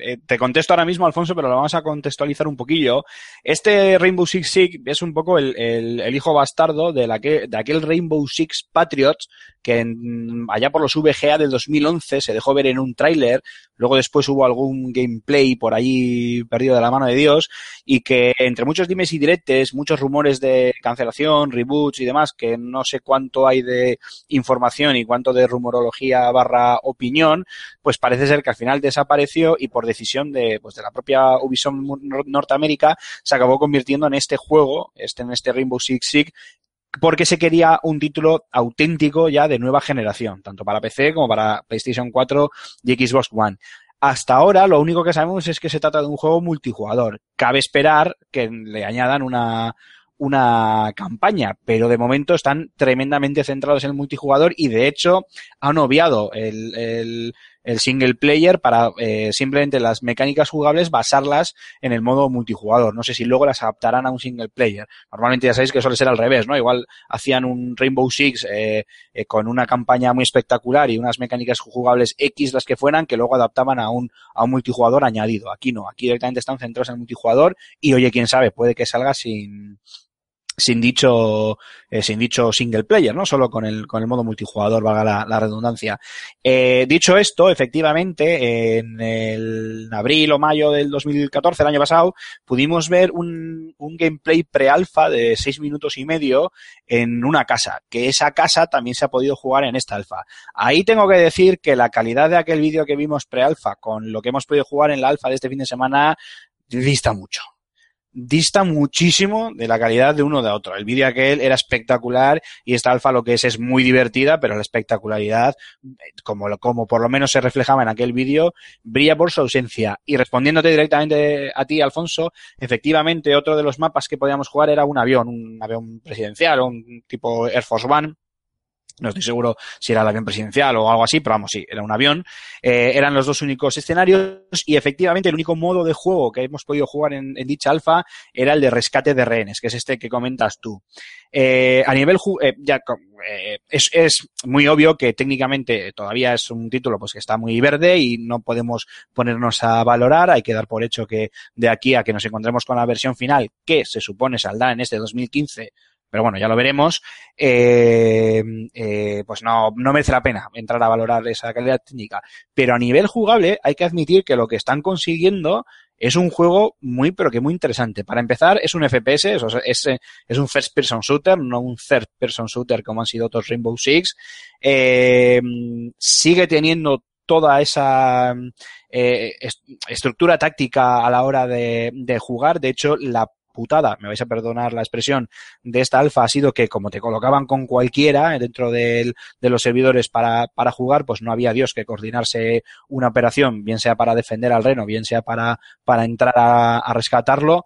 Eh, te contesto ahora mismo, Alfonso, pero lo vamos a contextualizar un poquillo. Este Rainbow Six Siege es un poco el, hijo bastardo de, la que, de aquel Rainbow Six Patriots que en- allá por los VGA del 2011 se dejó ver en un tráiler, luego después hubo algún gameplay por ahí perdido de la mano de Dios y que entre muchos dimes y muchos rumores de cancelación, reboots y demás, que no sé cuánto hay de información y cuánto de rumorología barra opinión, pues parece ser que al final desapareció y por decisión de, pues de la propia Ubisoft Nor- Norteamérica se acabó convirtiendo en este juego, este, en este Rainbow Six Siege, porque se quería un título auténtico ya de nueva generación, tanto para PC como para PlayStation 4 y Xbox One. Hasta ahora lo único que sabemos es que se trata de un juego multijugador. Cabe esperar que le añadan una, una campaña, pero de momento están tremendamente centrados en el multijugador y de hecho han obviado el, el single player para eh, simplemente las mecánicas jugables basarlas en el modo multijugador. No sé si luego las adaptarán a un single player. Normalmente ya sabéis que suele ser al revés, ¿no? Igual hacían un Rainbow Six eh, eh, con una campaña muy espectacular y unas mecánicas jugables X las que fueran que luego adaptaban a un, a un multijugador añadido. Aquí no, aquí directamente están centrados en el multijugador y oye, quién sabe, puede que salga sin sin dicho eh, sin dicho single player, ¿no? Solo con el, con el modo multijugador, valga la, redundancia. Eh, dicho esto, efectivamente, en el abril o mayo del 2014, el año pasado, pudimos ver un, un gameplay pre-alfa de seis minutos y medio en una casa, que esa casa también se ha podido jugar en esta alfa. Ahí tengo que decir que la calidad de aquel vídeo que vimos pre-alfa con lo que hemos podido jugar en la alfa de este fin de semana dista mucho dista muchísimo de la calidad de uno de otro. El vídeo aquel era espectacular y esta alfa lo que es es muy divertida, pero la espectacularidad, como, lo- como por lo menos se reflejaba en aquel vídeo, brilla por su ausencia. Y respondiéndote directamente a ti, Alfonso, efectivamente otro de los mapas que podíamos jugar era un avión, un avión presidencial un tipo Air Force One. No estoy seguro si era el avión presidencial o algo así, pero vamos, sí, era un avión. Eh, eran los dos únicos escenarios y efectivamente el único modo de juego que hemos podido jugar en, en dicha alfa era el de rescate de rehenes, que es este que comentas tú. Eh, a nivel, ju- eh, ya, eh, es, es muy obvio que técnicamente todavía es un título pues que está muy verde y no podemos ponernos a valorar. Hay que dar por hecho que de aquí a que nos encontremos con la versión final, que se supone saldrá en este 2015, pero bueno, ya lo veremos, eh, eh, pues no, no merece la pena entrar a valorar esa calidad técnica. Pero a nivel jugable hay que admitir que lo que están consiguiendo es un juego muy, pero que muy interesante. Para empezar, es un FPS, es, es un first person shooter, no un third person shooter como han sido otros Rainbow Six. Eh, sigue teniendo toda esa eh, est- estructura táctica a la hora de, de jugar. De hecho, la putada, me vais a perdonar la expresión, de esta alfa ha sido que como te colocaban con cualquiera dentro del- de los servidores para, para jugar, pues no había Dios que coordinarse una operación, bien sea para defender al reno, bien sea para, para entrar a, rescatarlo.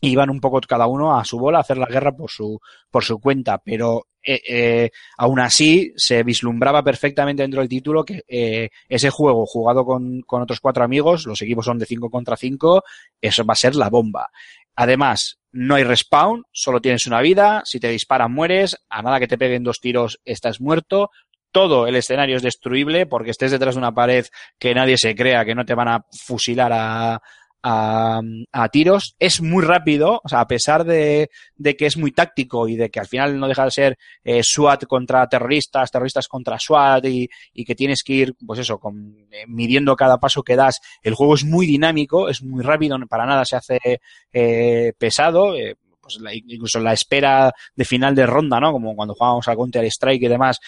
Iban un poco cada uno a su bola a hacer la guerra por su, por su cuenta, pero eh, eh, aún así se vislumbraba perfectamente dentro del título que eh, ese juego jugado con, con otros cuatro amigos, los equipos son de 5 contra 5, eso va a ser la bomba. Además, no hay respawn, solo tienes una vida, si te disparan mueres, a nada que te peguen dos tiros estás muerto, todo el escenario es destruible porque estés detrás de una pared que nadie se crea que no te van a fusilar a, a, a tiros. Es muy rápido, o sea, a pesar de, de que es muy táctico y de que al final no deja de ser eh, SWAT contra terroristas, terroristas contra SWAT y, y que tienes que ir, pues eso, con, eh, midiendo cada paso que das. El juego es muy dinámico, es muy rápido, para nada se hace eh, pesado. eh, pues la- incluso la espera de final de ronda, ¿no? Como cuando jugábamos al Counter Strike y demás,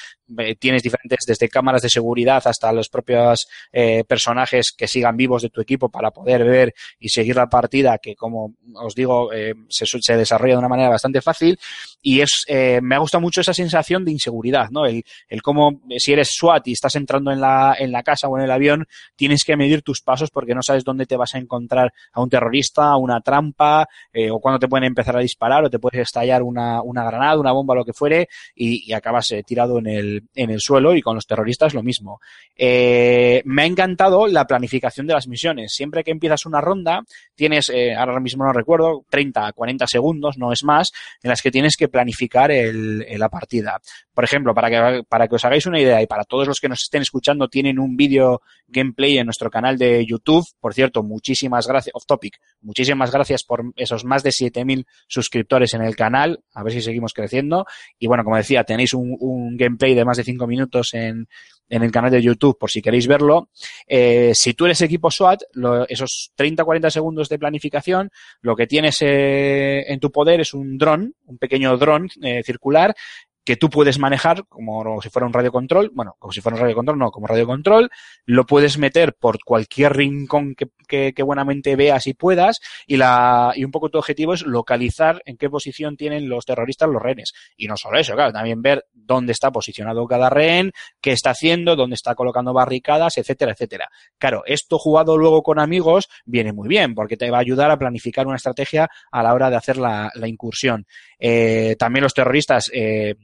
tienes diferentes, desde cámaras de seguridad hasta los propios eh, personajes que sigan vivos de tu equipo para poder ver y seguir la partida, que como os digo, eh, se, se desarrolla de una manera bastante fácil. Y es, eh, me ha gustado mucho esa sensación de inseguridad, ¿no? El, el cómo, eh, si eres SWAT y estás entrando en la, en la casa o en el avión, tienes que medir tus pasos porque no sabes dónde te vas a encontrar a un terrorista, a una trampa, eh, o cuándo te pueden empezar a disparar, o te puedes estallar una, una granada, una bomba, lo que fuere, y, y acabas eh, tirado en el, en el suelo, y con los terroristas lo mismo. Eh, me ha encantado la planificación de las misiones. Siempre que empiezas una ronda, tienes, eh, ahora mismo no recuerdo, 30 a 40 segundos, no es más, en las que tienes que planificar la partida. Por ejemplo, para que, para que os hagáis una idea y para todos los que nos estén escuchando, tienen un vídeo gameplay en nuestro canal de YouTube. Por cierto, muchísimas gracias, off topic, muchísimas gracias por esos más de 7000 suscriptores en el canal. A ver si seguimos creciendo. Y bueno, como decía, tenéis un, un gameplay de más de 5 minutos en, en el canal de YouTube por si queréis verlo. Eh, si tú eres equipo SWAT, lo- esos 30-40 segundos de planificación, lo que tienes eh, en tu poder es un dron, un pequeño dron eh, circular que tú puedes manejar como si fuera un radiocontrol, bueno, como si fuera un radiocontrol, no, como radiocontrol, lo puedes meter por cualquier rincón que, que, que buenamente veas y puedas, y la, y un poco tu objetivo es localizar en qué posición tienen los terroristas los rehenes. Y no solo eso, claro, también ver dónde está posicionado cada rehén, qué está haciendo, dónde está colocando barricadas, etcétera, etcétera. Claro, esto jugado luego con amigos viene muy bien, porque te va a ayudar a planificar una estrategia a la hora de hacer la, la incursión. Eh, también los terroristas, eh,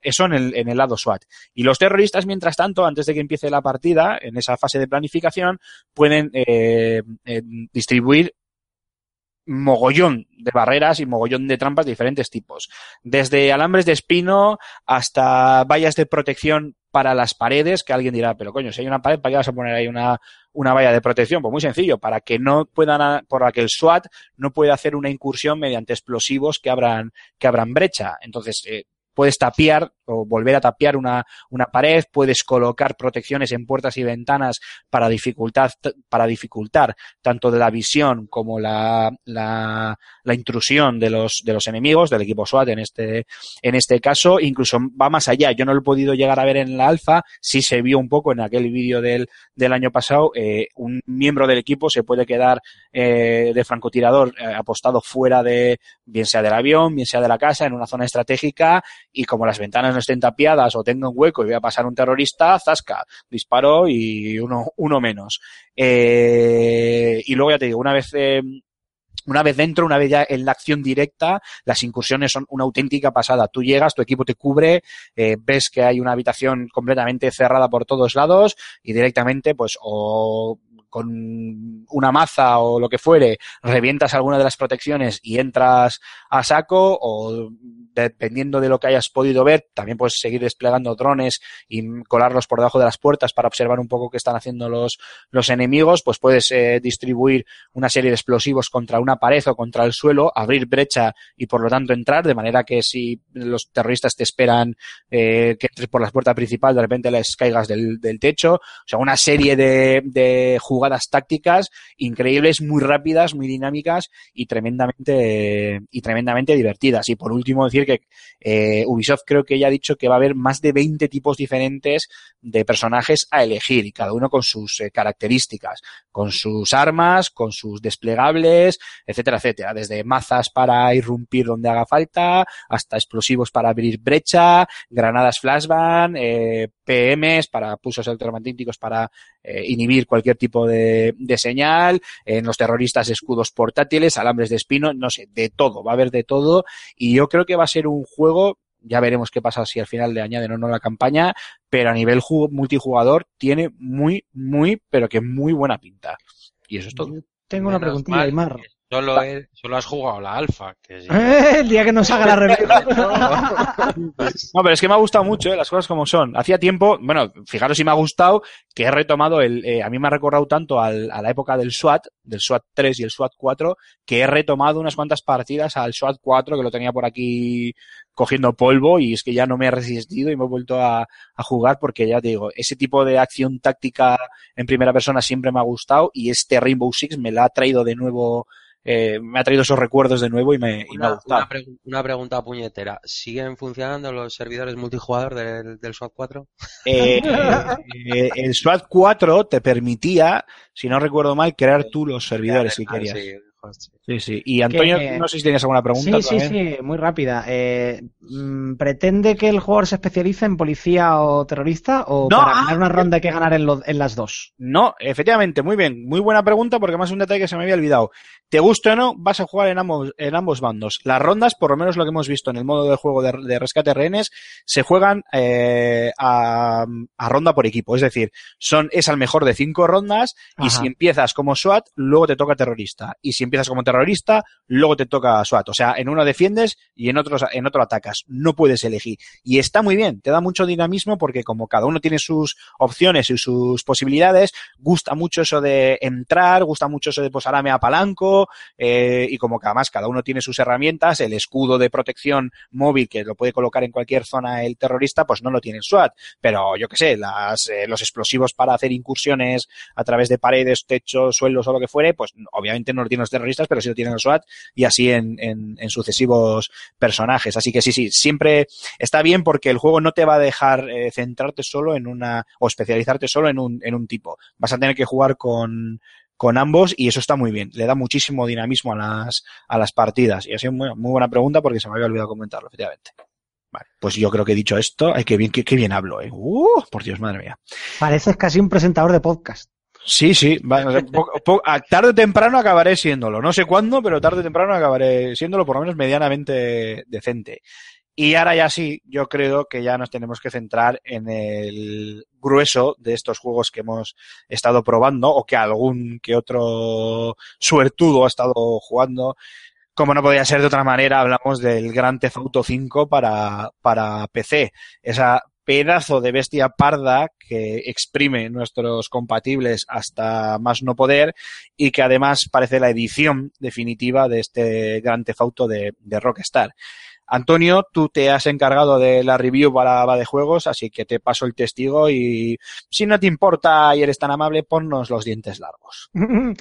eso en el, en el lado SWAT. Y los terroristas, mientras tanto, antes de que empiece la partida, en esa fase de planificación, pueden eh, eh, distribuir mogollón de barreras y mogollón de trampas de diferentes tipos. Desde alambres de espino hasta vallas de protección para las paredes, que alguien dirá, pero coño, si hay una pared, ¿para qué vas a poner ahí una, una valla de protección? Pues muy sencillo, para que no puedan, para que el SWAT no pueda hacer una incursión mediante explosivos que abran, que abran brecha. Entonces, eh, puedes tapiar o volver a tapiar una, una pared, puedes colocar protecciones en puertas y ventanas para dificultar, para dificultar tanto de la visión como la, la, intrusión de los, de los enemigos, del equipo SWAT en este, en este caso, incluso va más allá. Yo no lo he podido llegar a ver en la alfa, sí se vio un poco en aquel vídeo del, del año pasado, eh, un miembro del equipo se puede quedar eh, de francotirador eh, apostado fuera de, bien sea del avión, bien sea de la casa, en una zona estratégica, y como las ventanas estén tapiadas o tengan hueco y voy a pasar un terrorista, zasca, disparo y uno, uno menos. Eh, y luego ya te digo, una vez eh, una vez dentro, una vez ya en la acción directa, las incursiones son una auténtica pasada. Tú llegas, tu equipo te cubre, eh, ves que hay una habitación completamente cerrada por todos lados y directamente, pues, o con una maza o lo que fuere, revientas alguna de las protecciones y entras a saco o dependiendo de lo que hayas podido ver, también puedes seguir desplegando drones y colarlos por debajo de las puertas para observar un poco qué están haciendo los, los enemigos, pues puedes eh, distribuir una serie de explosivos contra una pared o contra el suelo, abrir brecha y por lo tanto entrar, de manera que si los terroristas te esperan eh, que entres por la puerta principal, de repente les caigas del, del techo, o sea, una serie de, de jugadas tácticas increíbles, muy rápidas, muy dinámicas y tremendamente, y tremendamente divertidas. Y por último decir que eh, Ubisoft creo que ya ha dicho que va a haber más de 20 tipos diferentes de personajes a elegir y cada uno con sus eh, características, con sus armas, con sus desplegables, etcétera, etcétera. Desde mazas para irrumpir donde haga falta, hasta explosivos para abrir brecha, granadas flashbang, eh, PMs para pulsos electromagnéticos para eh, inhibir cualquier tipo de, de señal, en los terroristas escudos portátiles, alambres de espino, no sé, de todo, va a haber de todo y yo creo que va a ser un juego ya veremos qué pasa si al final le añaden o no la campaña, pero a nivel ju- multijugador tiene muy, muy, pero que muy buena pinta. Y eso es todo. Yo tengo una Menos preguntilla, mal Aymar. Solo, he- solo has jugado la alfa. Que sí. El día que nos haga la review. No, pero es que me ha gustado mucho, ¿eh? las cosas como son. Hacía tiempo, bueno, fijaros si me ha gustado, que he retomado el, eh, a mí me ha recordado tanto al- a la época del SWAT, del SWAT 3 y el SWAT 4, que he retomado unas cuantas partidas al SWAT 4, que lo tenía por aquí cogiendo polvo, y es que ya no me he resistido y me he vuelto a, a jugar porque ya te digo, ese tipo de acción táctica en primera persona siempre me ha gustado, y este Rainbow Six me la ha traído de nuevo, eh, me ha traído esos recuerdos de nuevo y me, y me ha Una, gustado. una pregu- una pregunta puñetera. ¿Siguen funcionando los servidores multijugador del, del SWAT 4? Eh, eh, el SWAT 4 te permitía, si no recuerdo mal, crear tú los servidores si Ah, querías. sí, joder, sí. Sí, sí. Y Antonio, Que- no sé si tienes alguna pregunta. Sí, sí, también. sí, muy rápida. Eh, mm, ¿Pretende que el jugador se especialice en policía o terrorista o No, para ah, ganar una ronda hay que ganar en, lo- en las dos? No, efectivamente, muy bien. Muy buena pregunta porque más un detalle que se me había olvidado. Te guste o no, vas a jugar en ambos, en ambos bandos. Las rondas, por lo menos lo que hemos visto en el modo de juego de, de rescate rehenes, se juegan eh, a, a ronda por equipo. Es decir, son, es al mejor de cinco rondas y Ajá. si empiezas como SWAT, luego te toca terrorista. Y si empiezas como terrorista, luego te toca SWAT. O sea, en uno defiendes y en, otros, en otro atacas. No puedes elegir. Y está muy bien, te da mucho dinamismo porque como cada uno tiene sus opciones y sus posibilidades, gusta mucho eso de entrar, gusta mucho eso de pues ahora me apalanco, eh, y como que además cada uno tiene sus herramientas, el escudo de protección móvil que lo puede colocar en cualquier zona el terrorista, pues no lo tiene el SWAT. Pero yo que sé, las, eh, los explosivos para hacer incursiones a través de paredes, techos, suelos o lo que fuere, pues obviamente no lo tienen los terroristas, pero sí lo tienen el SWAT y así en, sucesivos personajes. Así que sí, sí, siempre está bien porque el juego no te va a dejar eh, centrarte solo en una, o especializarte solo en un, en un tipo. Vas a tener que jugar con, con ambos y eso está muy bien. Le da muchísimo dinamismo a las, a las partidas. Y ha sido muy, muy buena pregunta porque se me había olvidado comentarlo, efectivamente. Vale, pues yo creo que he dicho esto. Ay, qué bien, qué, qué bien hablo, eh. Uh, por Dios, madre mía. Pareces casi un presentador de podcast. Sí, sí, va- tarde o temprano acabaré siéndolo. No sé cuándo, pero tarde o temprano acabaré siéndolo por lo menos medianamente decente. Y ahora ya sí, yo creo que ya nos tenemos que centrar en el grueso de estos juegos que hemos estado probando o que algún que otro suertudo ha estado jugando. Como no podía ser de otra manera, hablamos del Gran Theft Auto 5 para, para PC. Esa pedazo de bestia parda que exprime nuestros compatibles hasta más no poder y que además parece la edición definitiva de este gran tefauto de, de Rockstar. Antonio, tú te has encargado de la review para Va de Juegos, así que te paso el testigo y si no te importa y eres tan amable, ponnos los dientes largos.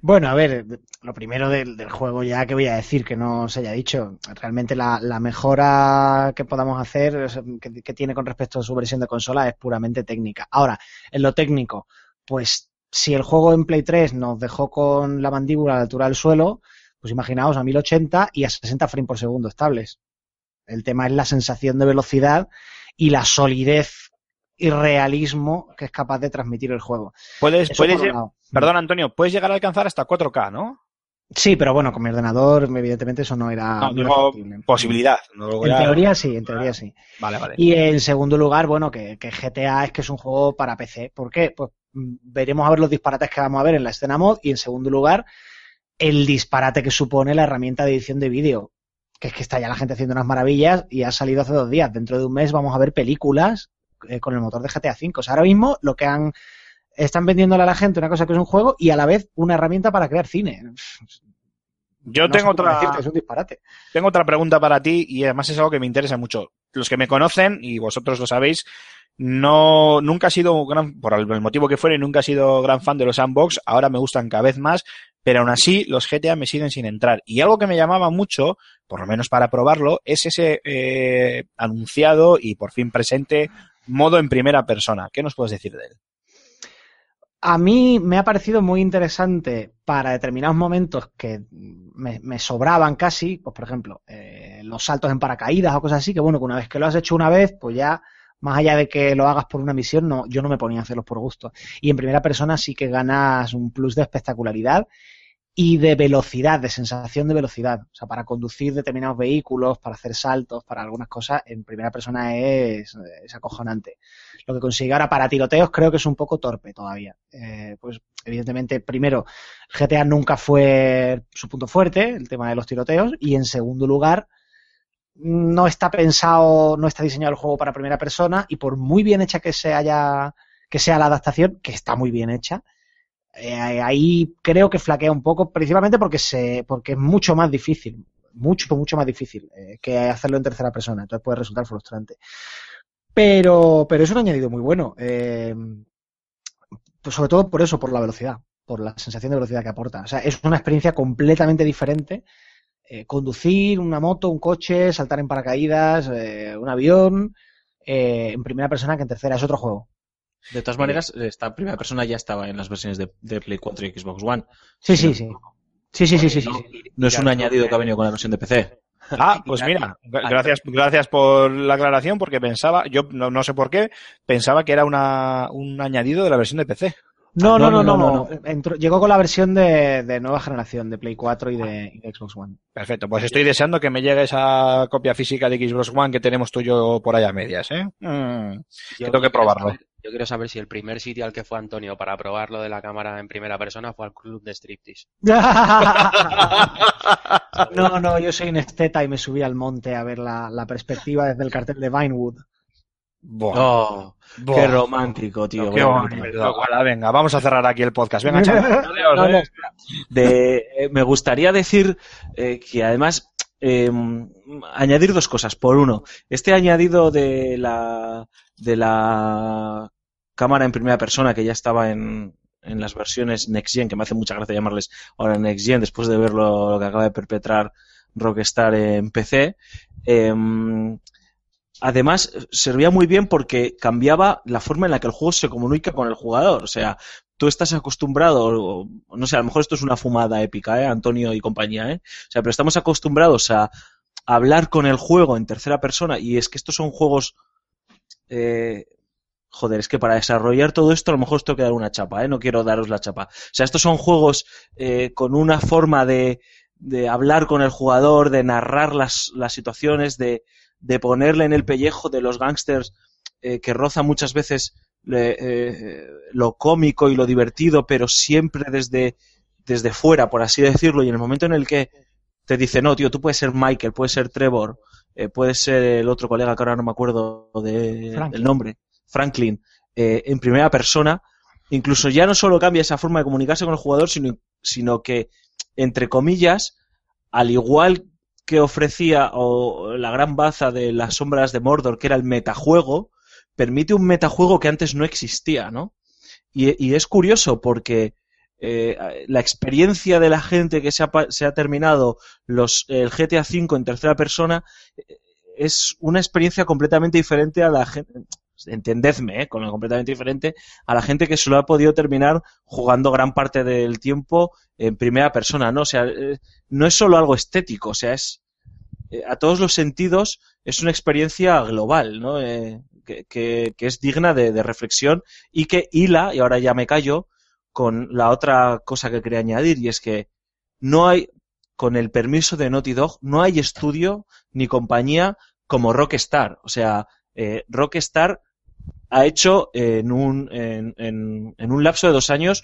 Bueno, a ver, lo primero del, juego ya que voy a decir que no se haya dicho, realmente la, la mejora que podamos hacer que, que tiene con respecto a su versión de consola es puramente técnica. Ahora, en lo técnico, pues si el juego en Play 3 nos dejó con la mandíbula a la altura del suelo, pues imaginaos a 1080 y a 60 frames por segundo estables. El tema es la sensación de velocidad y la solidez y realismo que es capaz de transmitir el juego. Puedes, perdón Antonio, puedes llegar a alcanzar hasta 4K, ¿no? Sí, pero bueno, con mi ordenador, evidentemente, eso no era, No, digo posibilidad. no lo voy En a- teoría sí, en teoría sí. Vale, vale. Y en segundo lugar, bueno, que, que GTA es que es un juego para PC. ¿Por qué? Pues mm, veremos a ver los disparates que vamos a ver en la escena mod y en segundo lugar, el disparate que supone la herramienta de edición de vídeo. Que es que está ya la gente haciendo unas maravillas y ha salido hace dos días. Dentro de un mes vamos a ver películas eh, con el motor de GTA V. O sea, ahora mismo lo que han están vendiéndole a la gente una cosa que es un juego y a la vez una herramienta para crear cine. Yo No tengo otra, decirte, es un disparate. tengo otra pregunta para ti y además es algo que me interesa mucho. Los que me conocen, y vosotros lo sabéis, no, nunca he sido un gran, por el el motivo que fuere, nunca he sido gran fan de los sandbox, ahora me gustan cada vez más, pero aún así los GTA me siguen sin entrar. Y algo que me llamaba mucho, por lo menos para probarlo, es ese eh, anunciado y por fin presente modo en primera persona. ¿Qué nos puedes decir de él? A mí me ha parecido muy interesante para determinados momentos que me, sobraban casi, pues por ejemplo, eh, los saltos en paracaídas o cosas así, que bueno, que una vez que lo has hecho una vez, pues ya, más allá de que lo hagas por una misión, no, yo no me ponía a hacerlos por gusto. Y en primera persona sí que ganas un plus de espectacularidad y de velocidad, de sensación de velocidad. O sea, para conducir determinados vehículos, para hacer saltos, para algunas cosas, en primera persona es, es acojonante. Lo que consigue ahora para tiroteos creo que es un poco torpe todavía. Eh, pues evidentemente, primero, GTA nunca fue su punto fuerte, el tema de los tiroteos, y en segundo lugar, no está pensado, no está diseñado el juego para primera persona, y por muy bien hecha que se haya, que sea la adaptación, que está muy bien hecha, eh, ahí creo que flaquea un poco, principalmente porque se, porque es mucho más difícil, mucho, mucho más difícil eh, que hacerlo en tercera persona, entonces puede resultar frustrante. Pero, pero es un añadido muy bueno. Eh, pues sobre todo por eso, por la velocidad, por la sensación de velocidad que aporta. O sea, es una experiencia completamente diferente. Conducir una moto, un coche, saltar en paracaídas, un avión, en primera persona que en tercera. Es otro juego. De todas maneras, esta primera persona ya estaba en las versiones de, de Play 4 y Xbox One. Sí, Sí, sí, sí. Sí, sí, sí, sí, sí. No, sí. no es un añadido que ha venido con la versión de PC. Ah, pues mira, gra- gracias, gracias por la aclaración, porque pensaba, yo no, no sé por qué, pensaba que era una, un añadido de la versión de PC. No, no, no, no, no, no. Entró- llegó con la versión de, de nueva generación, de Play 4 y de, y de Xbox One. Perfecto, pues estoy deseando que me llegue esa copia física de Xbox One que tenemos tú y yo por ahí a medias, ¿eh? Mm. Yo tengo que quiero probarlo. saber- yo quiero saber si el primer sitio al que fue Antonio para probar lo de la cámara en primera persona fue al club de striptease. no, no, yo soy un esteta y me subí al monte a ver la, la perspectiva desde el cartel de Vinewood. Buah, Oh, buah. qué romántico, tío. Qué bonito. Ojalá, venga, vamos a cerrar aquí el podcast. Venga, chaval. Eh, me gustaría decir eh, que además eh, añadir dos cosas. Por uno, este añadido de la de la cámara en primera persona que ya estaba en, en las versiones Next Gen, que me hace mucha gracia llamarles ahora Next Gen después de ver lo, que acaba de perpetrar Rockstar en PC. eh, además, servía muy bien porque cambiaba la forma en la que el juego se comunica con el jugador. O sea, tú estás acostumbrado, no sé, a lo mejor esto es una fumada épica, ¿eh? Antonio y compañía, ¿eh? O sea, pero estamos acostumbrados a hablar con el juego en tercera persona y es que estos son juegos... eh, joder, es que para desarrollar todo esto a lo mejor os tengo que dar una chapa, ¿eh? No quiero daros la chapa. O sea, estos son juegos eh, con una forma de, de hablar con el jugador, de narrar las, las situaciones, de, de ponerle en el pellejo de los gángsters eh, que roza muchas veces eh, lo cómico y lo divertido, pero siempre desde, desde fuera, por así decirlo, y en el momento en el que te dice, no, tío, tú puedes ser Michael, puedes ser Trevor, eh, puede ser el otro colega que ahora no me acuerdo de, del nombre, Franklin, eh, en primera persona, incluso ya no solo cambia esa forma de comunicarse con el jugador, sino, sino que, entre comillas, al igual que ofrecía o, la gran baza de las sombras de Mordor, que era el metajuego, permite un metajuego que antes no existía, ¿no? Y, es curioso porque eh, la experiencia de la gente que se ha, se ha terminado los, el GTA V en tercera persona eh, es una experiencia completamente diferente a la gente, entendedme, eh, con completamente diferente a la gente que se lo ha podido terminar jugando gran parte del tiempo en primera persona, ¿no? O sea, eh, no es solo algo estético, o sea, es a todos los sentidos es una experiencia global, ¿no? Eh, que, es digna de, reflexión y que hila, y ahora ya me callo, con la otra cosa que quería añadir, y es que no hay, con el permiso de Naughty Dog, no hay estudio ni compañía como Rockstar. O sea, eh, Rockstar ha hecho en un, en un lapso de dos años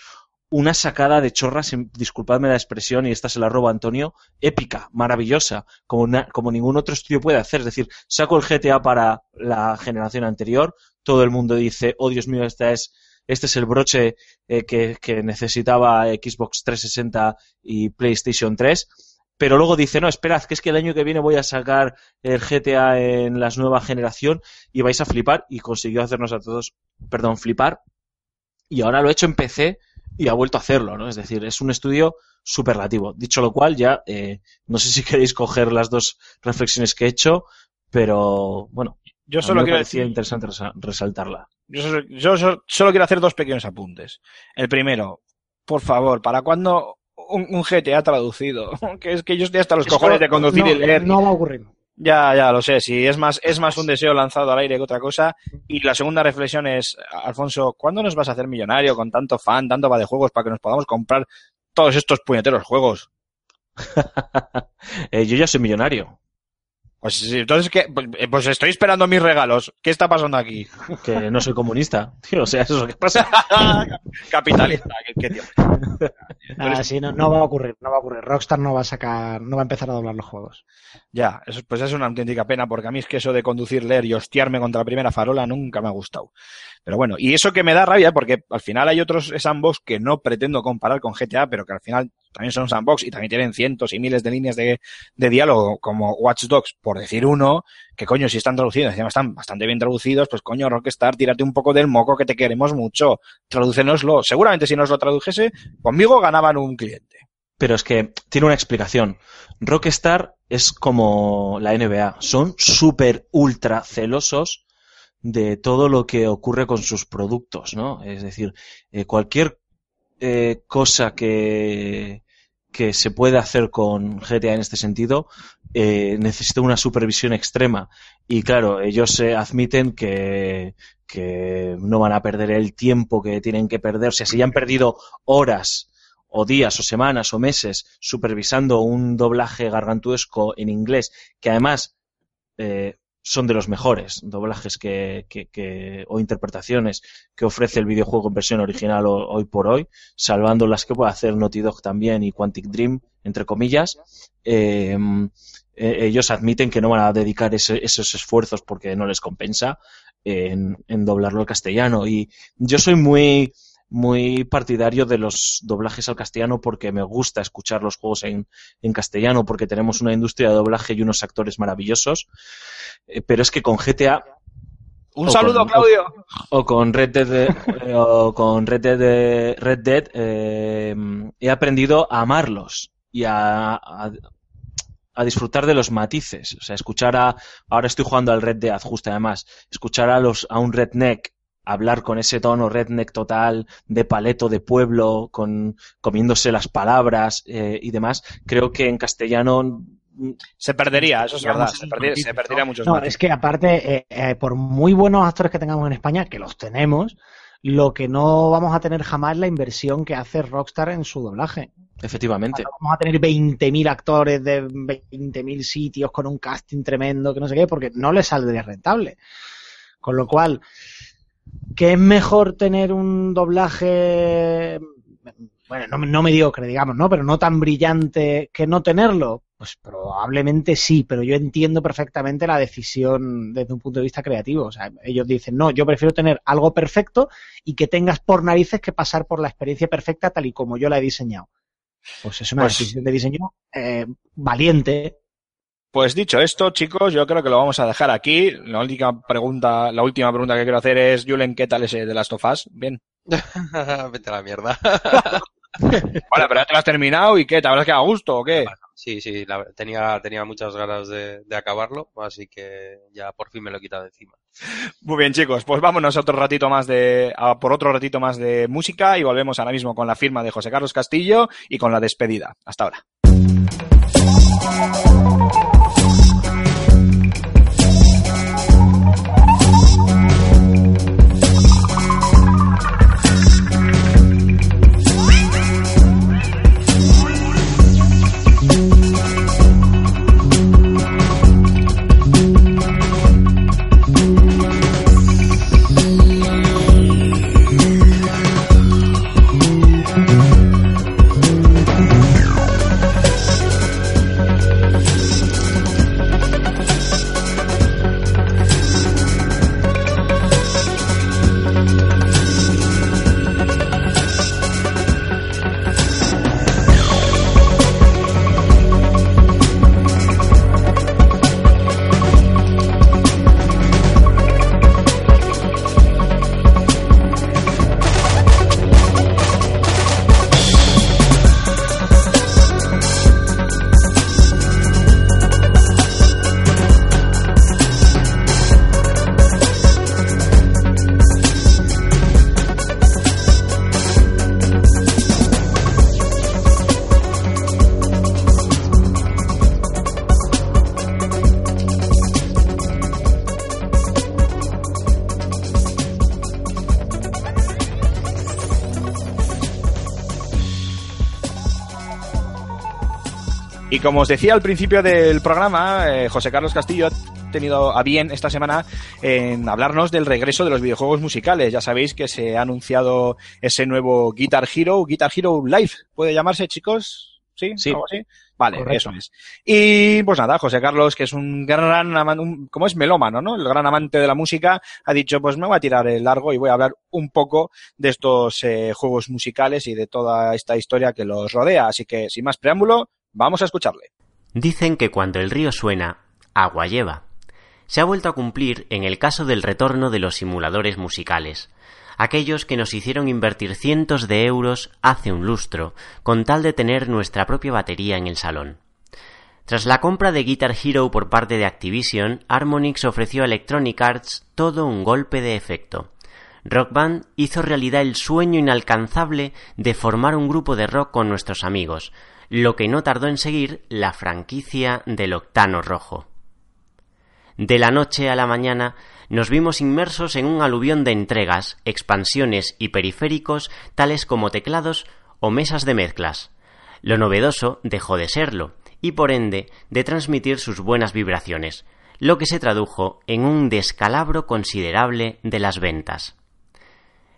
una sacada de chorras, disculpadme la expresión, y esta se la roba Antonio, épica, maravillosa, como, una- como ningún otro estudio puede hacer. Es decir, saco el GTA para la generación anterior, todo el mundo dice, oh Dios mío, esta es, este es el broche eh, que, que necesitaba Xbox 360 y PlayStation 3. Pero luego dice, no, esperad, que es que el año que viene voy a sacar el GTA en la nueva generación y vais a flipar. Y consiguió hacernos a todos, perdón, flipar. Y ahora lo he hecho en PC y ha vuelto a hacerlo, ¿no? Es decir, es un estudio superlativo. Dicho lo cual, ya eh, no sé si queréis coger las dos reflexiones que he hecho, pero bueno, Yo a mí solo me quiero decir, interesante resa- resaltarla. yo solo, yo solo- solo quiero hacer dos pequeños apuntes. El primero, por favor, ¿para cuándo un, un GTA traducido? que es que yo estoy hasta los Esto cojones de conducir no, y leer. No va a ocurrir. Ya, ya lo sé, sí, es más, es más un deseo lanzado al aire que otra cosa. Y la segunda reflexión es, Alfonso, ¿cuándo nos vas a hacer millonario con tanto fan, tanto va de juegos para que nos podamos comprar todos estos puñeteros juegos? Eh, yo ya soy millonario, Pues sí, entonces, ¿qué? Pues, eh, pues estoy esperando mis regalos. ¿Qué está pasando aquí? que no soy comunista. Tío, o sea, eso es lo que pasa. Capitalista, qué, qué tío. Nada, sí, no, no va a ocurrir, no va a ocurrir. Rockstar no va a sacar, no va a empezar a doblar los juegos. Ya, eso, pues es una auténtica pena, porque a mí es que eso de conducir, leer y hostiarme contra la primera farola nunca me ha gustado. Pero bueno, y eso que me da rabia, porque al final hay otros sandbox que no pretendo comparar con GTA, pero que al final también son sandbox y también tienen cientos y miles de líneas de, de diálogo, como Watch Dogs, por decir uno, que coño, si están traducidos, encima están bastante bien traducidos, pues coño, Rockstar, tírate un poco del moco que te queremos mucho, tradúcenoslo. Seguramente si nos lo tradujese, conmigo ganaban un cliente. Pero es que tiene una explicación. Rockstar es como la NBA. Son súper ultra celosos de todo lo que ocurre con sus productos, ¿no? Es decir, eh, cualquier eh, cosa que, que se pueda hacer con GTA en este sentido eh, necesita una supervisión extrema. Y claro, ellos se admiten que, que no van a perder el tiempo que tienen que perder. O sea, si ya han perdido horas o días o semanas o meses supervisando un doblaje gargantuesco en inglés, que además eh, son de los mejores doblajes que, que- que- o interpretaciones que ofrece el videojuego en versión original ho- hoy por hoy, salvando las que puede hacer Naughty Dog también y Quantic Dream, entre comillas. eh, ellos admiten que no van a dedicar esos esfuerzos porque no les compensa en, en doblarlo al castellano. Y yo soy muy, muy partidario de los doblajes al castellano porque me gusta escuchar los juegos en, en castellano porque tenemos una industria de doblaje y unos actores maravillosos. Eh, pero es que con GTA Un O saludo, con- Claudio. o con Red Dead, eh, o con Red Dead, eh, Red Dead eh, he aprendido a amarlos y a, a, a disfrutar de los matices. O sea, escuchar a, ahora estoy jugando al Red Dead justo además, escuchar a los, a un redneck hablar con ese tono redneck total de paleto de pueblo, con comiéndose las palabras eh, y demás, creo que en castellano Se perdería, eso es verdad. Se se ¿no? perdería muchos No, es que aparte, eh, eh, por muy buenos actores que tengamos en España, que los tenemos, lo que no vamos a tener jamás es la inversión que hace Rockstar en su doblaje. efectivamente. No vamos a tener 20.000 actores de 20.000 sitios con un casting tremendo, que no sé qué, porque no les saldría rentable. Con lo cual, que es mejor tener un doblaje, bueno, no, no mediocre, digamos, ¿no? Pero no tan brillante que no tenerlo. Pues probablemente sí, pero yo entiendo perfectamente la decisión desde un punto de vista creativo. O sea, ellos dicen, no, yo prefiero tener algo perfecto y que tengas por narices que pasar por la experiencia perfecta tal y como yo la he diseñado. Pues es una Pues- decisión de diseño eh, valiente. Pues dicho esto, chicos, yo creo que lo vamos a dejar aquí. La última pregunta, la última pregunta que quiero hacer es, Julen, ¿qué tal ese de Last of Us? Bien. Vete a la mierda. Vale, pero ya te lo has terminado y ¿qué? ¿Te habrás quedado a gusto o qué? Sí, sí, la- tenía, tenía muchas ganas de, de acabarlo, así que ya por fin me lo he quitado de encima. Muy bien, chicos, pues vámonos a otro ratito más de, a por otro ratito más de música y volvemos ahora mismo con la firma de José Carlos Castillo y con la despedida. Hasta ahora. Como os decía al principio del programa, eh, José Carlos Castillo ha tenido a bien esta semana en hablarnos del regreso de los videojuegos musicales. Ya sabéis que se ha anunciado ese nuevo Guitar Hero, Guitar Hero Live, ¿puede llamarse, chicos? ¿Sí? Sí. ¿Algo así? Vale, Correcto. eso es. Y pues nada, José Carlos, que es un gran amante, como es melómano, ¿no? El gran amante de la música, ha dicho, pues me voy a tirar el largo y voy a hablar un poco de estos eh, juegos musicales y de toda esta historia que los rodea. Así que, sin más preámbulo, vamos a escucharle. Dicen que cuando el río suena, agua lleva. Se ha vuelto a cumplir en el caso del retorno de los simuladores musicales, aquellos que nos hicieron invertir cientos de euros hace un lustro, con tal de tener nuestra propia batería en el salón. Tras la compra de Guitar Hero por parte de Activision, Harmonix ofreció a Electronic Arts todo un golpe de efecto. Rock Band hizo realidad el sueño inalcanzable de formar un grupo de rock con nuestros amigos, lo que no tardó en seguir la franquicia del Octano Rojo. De la noche a la mañana nos vimos inmersos en un aluvión de entregas, expansiones y periféricos tales como teclados o mesas de mezclas. Lo novedoso dejó de serlo y por ende de transmitir sus buenas vibraciones, lo que se tradujo en un descalabro considerable de las ventas.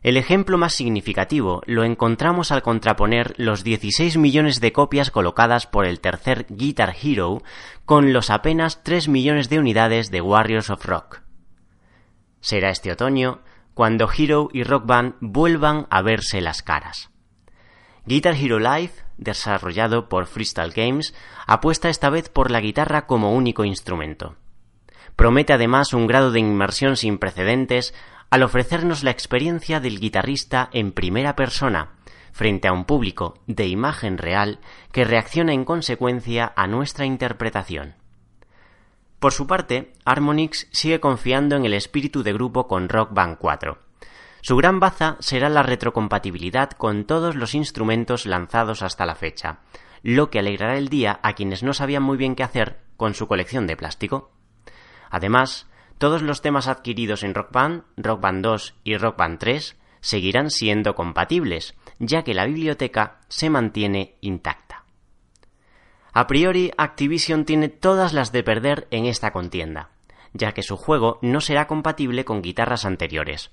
El ejemplo más significativo lo encontramos al contraponer los 16 millones de copias colocadas por el tercer Guitar Hero con los apenas 3 millones de unidades de Warriors of Rock. Será este otoño cuando Hero y Rock Band vuelvan a verse las caras. Guitar Hero Live, desarrollado por Freestyle Games, apuesta esta vez por la guitarra como único instrumento. Promete además un grado de inmersión sin precedentes al ofrecernos la experiencia del guitarrista en primera persona, frente a un público de imagen real que reacciona en consecuencia a nuestra interpretación. Por su parte, Harmonix sigue confiando en el espíritu de grupo con Rock Band 4. Su gran baza será la retrocompatibilidad con todos los instrumentos lanzados hasta la fecha, lo que alegrará el día a quienes no sabían muy bien qué hacer con su colección de plástico. Además, todos los temas adquiridos en Rock Band, Rock Band 2 y Rock Band 3 seguirán siendo compatibles, ya que la biblioteca se mantiene intacta. A priori, Activision tiene todas las de perder en esta contienda, ya que su juego no será compatible con guitarras anteriores.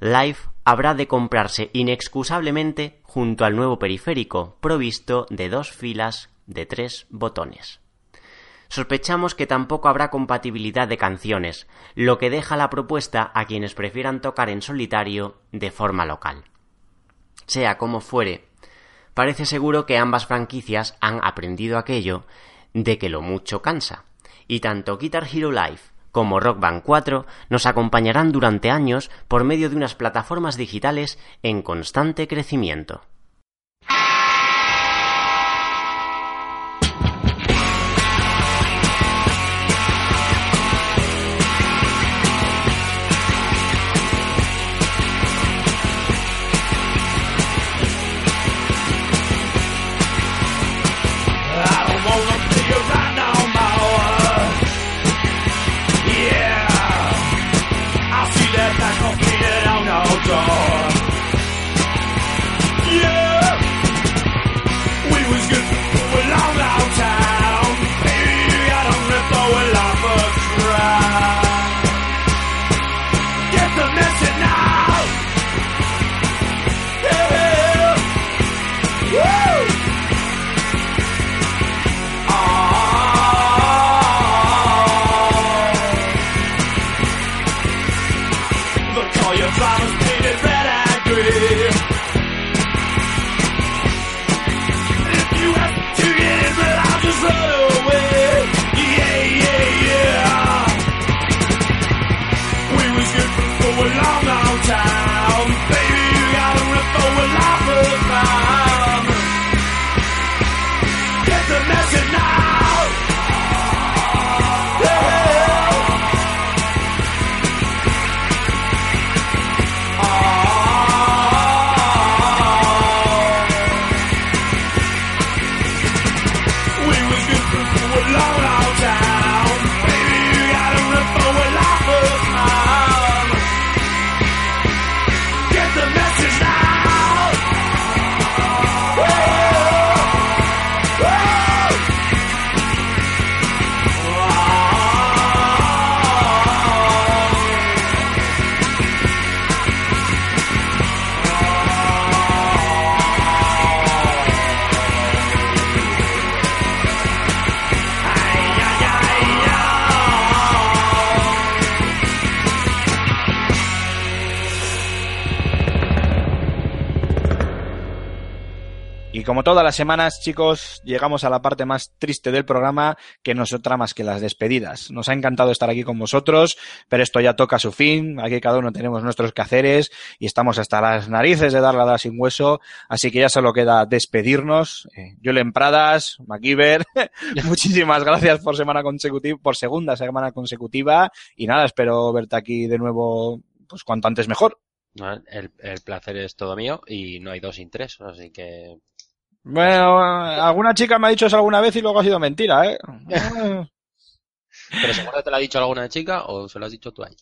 Live habrá de comprarse inexcusablemente junto al nuevo periférico provisto de dos filas de tres botones. Sospechamos que tampoco habrá compatibilidad de canciones, lo que deja la propuesta a quienes prefieran tocar en solitario de forma local. Sea como fuere, parece seguro que ambas franquicias han aprendido aquello de que lo mucho cansa, y tanto Guitar Hero Live como Rock Band 4 nos acompañarán durante años por medio de unas plataformas digitales en constante crecimiento. Y como todas las semanas, chicos, llegamos a la parte más triste del programa, que no es otra más que las despedidas. Nos ha encantado estar aquí con vosotros, pero esto ya toca su fin. Aquí cada uno tenemos nuestros quehaceres y estamos hasta las narices de dar la sin hueso. Así que ya solo queda despedirnos. Eh, Pradas, MacGyver, muchísimas gracias por semana consecutiva, por segunda semana consecutiva. Y nada, espero verte aquí de nuevo, pues cuanto antes mejor. El, el placer es todo mío y no hay dos sin tres, así que Bueno, alguna chica me ha dicho eso alguna vez y luego ha sido mentira, ¿eh? ¿Pero seguro que te lo ha dicho alguna chica o se lo has dicho tú a ella?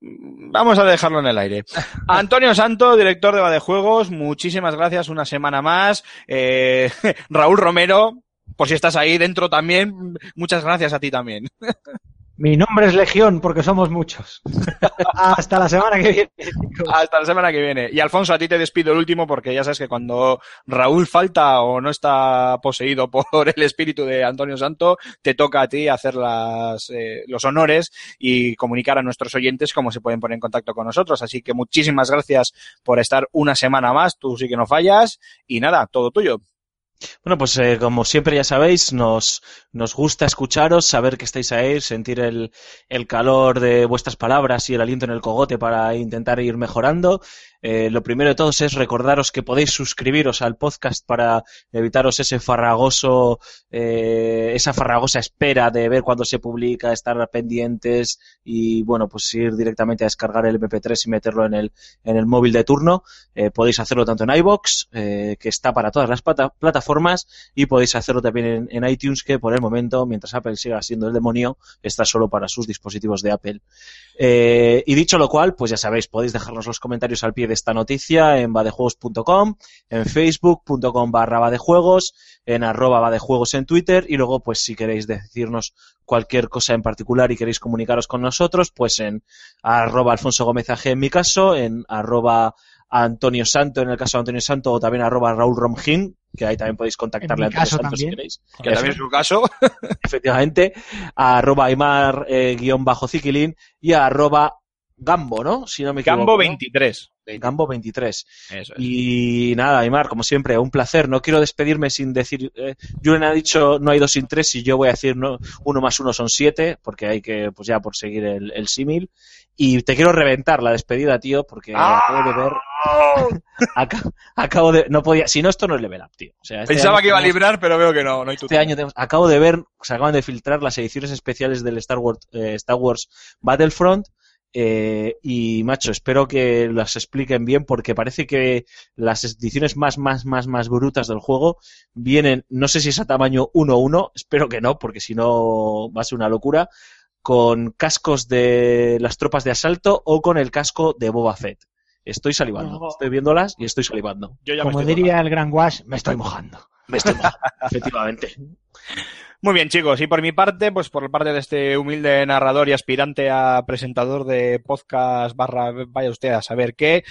Vamos a dejarlo en el aire. Antonio Santo, director de Badejuegos, muchísimas gracias una semana más. Eh, Raúl Romero, por si estás ahí dentro también, muchas gracias a ti también. Mi nombre es Legión porque somos muchos. Hasta la semana que viene. Hasta la semana que viene. Y Alfonso, a ti te despido el último porque ya sabes que cuando Raúl falta o no está poseído por el espíritu de Antonio Santo, te toca a ti hacer las, eh, los honores y comunicar a nuestros oyentes cómo se pueden poner en contacto con nosotros. Así que muchísimas gracias por estar una semana más. Tú sí que no fallas. Y nada, todo tuyo. Bueno, pues eh, como siempre ya sabéis, nos, nos gusta escucharos, saber que estáis ahí, sentir el, el calor de vuestras palabras y el aliento en el cogote para intentar ir mejorando. Eh, lo primero de todos es recordaros que podéis suscribiros al podcast para evitaros ese farragoso, eh, esa farragosa espera de ver cuándo se publica, estar pendientes y bueno, pues ir directamente a descargar el MP3 y meterlo en el, en el móvil de turno. Eh, podéis hacerlo tanto en iBox, que está para todas las plata- plataformas, y podéis hacerlo también en iTunes, que por el momento, mientras Apple siga siendo el demonio, está solo para sus dispositivos de Apple. Eh, y dicho lo cual, pues ya sabéis, podéis dejarnos los comentarios al pie de esta noticia en badejuegos.com, en facebook.com barra badejuegos, en arroba badejuegos en Twitter y luego pues si queréis decirnos cualquier cosa en particular y queréis comunicaros con nosotros, pues en arroba Alfonso Gómez AG en mi caso, en arroba Antonio Santo en el caso de Antonio Santo o también arroba Raúl Romgin, que ahí también podéis contactarle a Antonio caso Santos si queréis. Que también es su caso. efectivamente, a arroba Aymar eh, guion bajo Ziquilín y a arroba Gambo, ¿no? Si no me equivoco. Gambo ¿no? 23. Gambo 23. Eso es. Y nada, Aymar, como siempre, un placer. No quiero despedirme sin decir. Eh, Julen ha dicho no hay dos sin tres y yo voy a decir no, uno más uno son siete, porque hay que, pues ya por seguir el, el símil. Y te quiero reventar la despedida, tío, porque acabo de ver. aca- acabo de. No podía. Si no, esto no es level up, tío. O sea, este Pensaba que iba a librar, pero veo que no. no hay este año tenemos- acabo de ver, se acaban de filtrar las ediciones especiales del Star Wars, eh, Star Wars Battlefront. eh, y macho, espero que las expliquen bien porque parece que las ediciones más, más, más, más brutas del juego vienen, no sé si es a tamaño 1-1, espero que no, porque si no va a ser una locura, con cascos de las tropas de asalto o con el casco de Boba Fett. Estoy salivando, No. estoy viéndolas y estoy salivando. Yo ya me Como estoy diría el Gran Wash, me estoy mojando. Me estoy mojando, efectivamente. Muy bien, chicos. Y por mi parte, pues por parte de este humilde narrador y aspirante a presentador de podcast barra vaya usted a saber qué,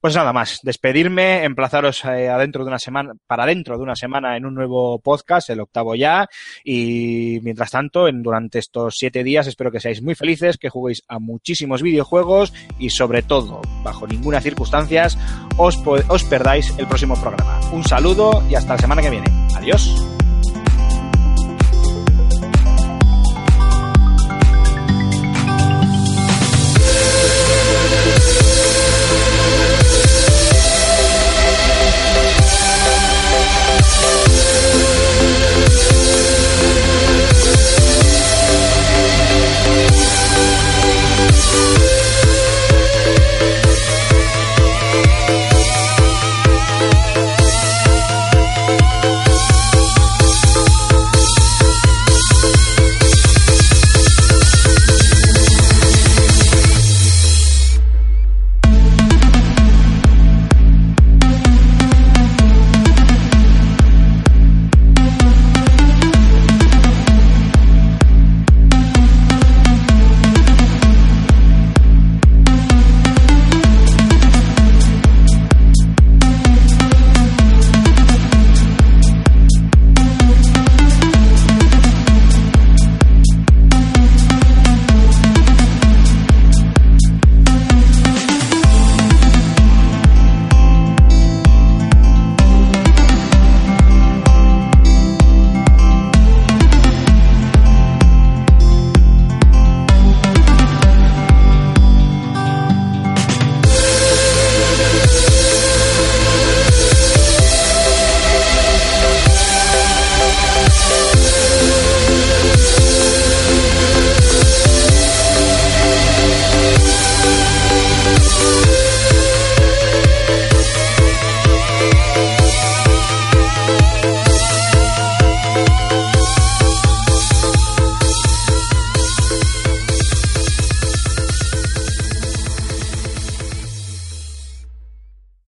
pues nada más. Despedirme, emplazaros eh, adentro de una semana, para dentro de una semana en un nuevo podcast, el octavo ya. Y mientras tanto, en, durante estos siete días, espero que seáis muy felices, que juguéis a muchísimos videojuegos y sobre todo, bajo ninguna circunstancia, os, perdáis el próximo programa. Un saludo y hasta la semana que viene. Adiós.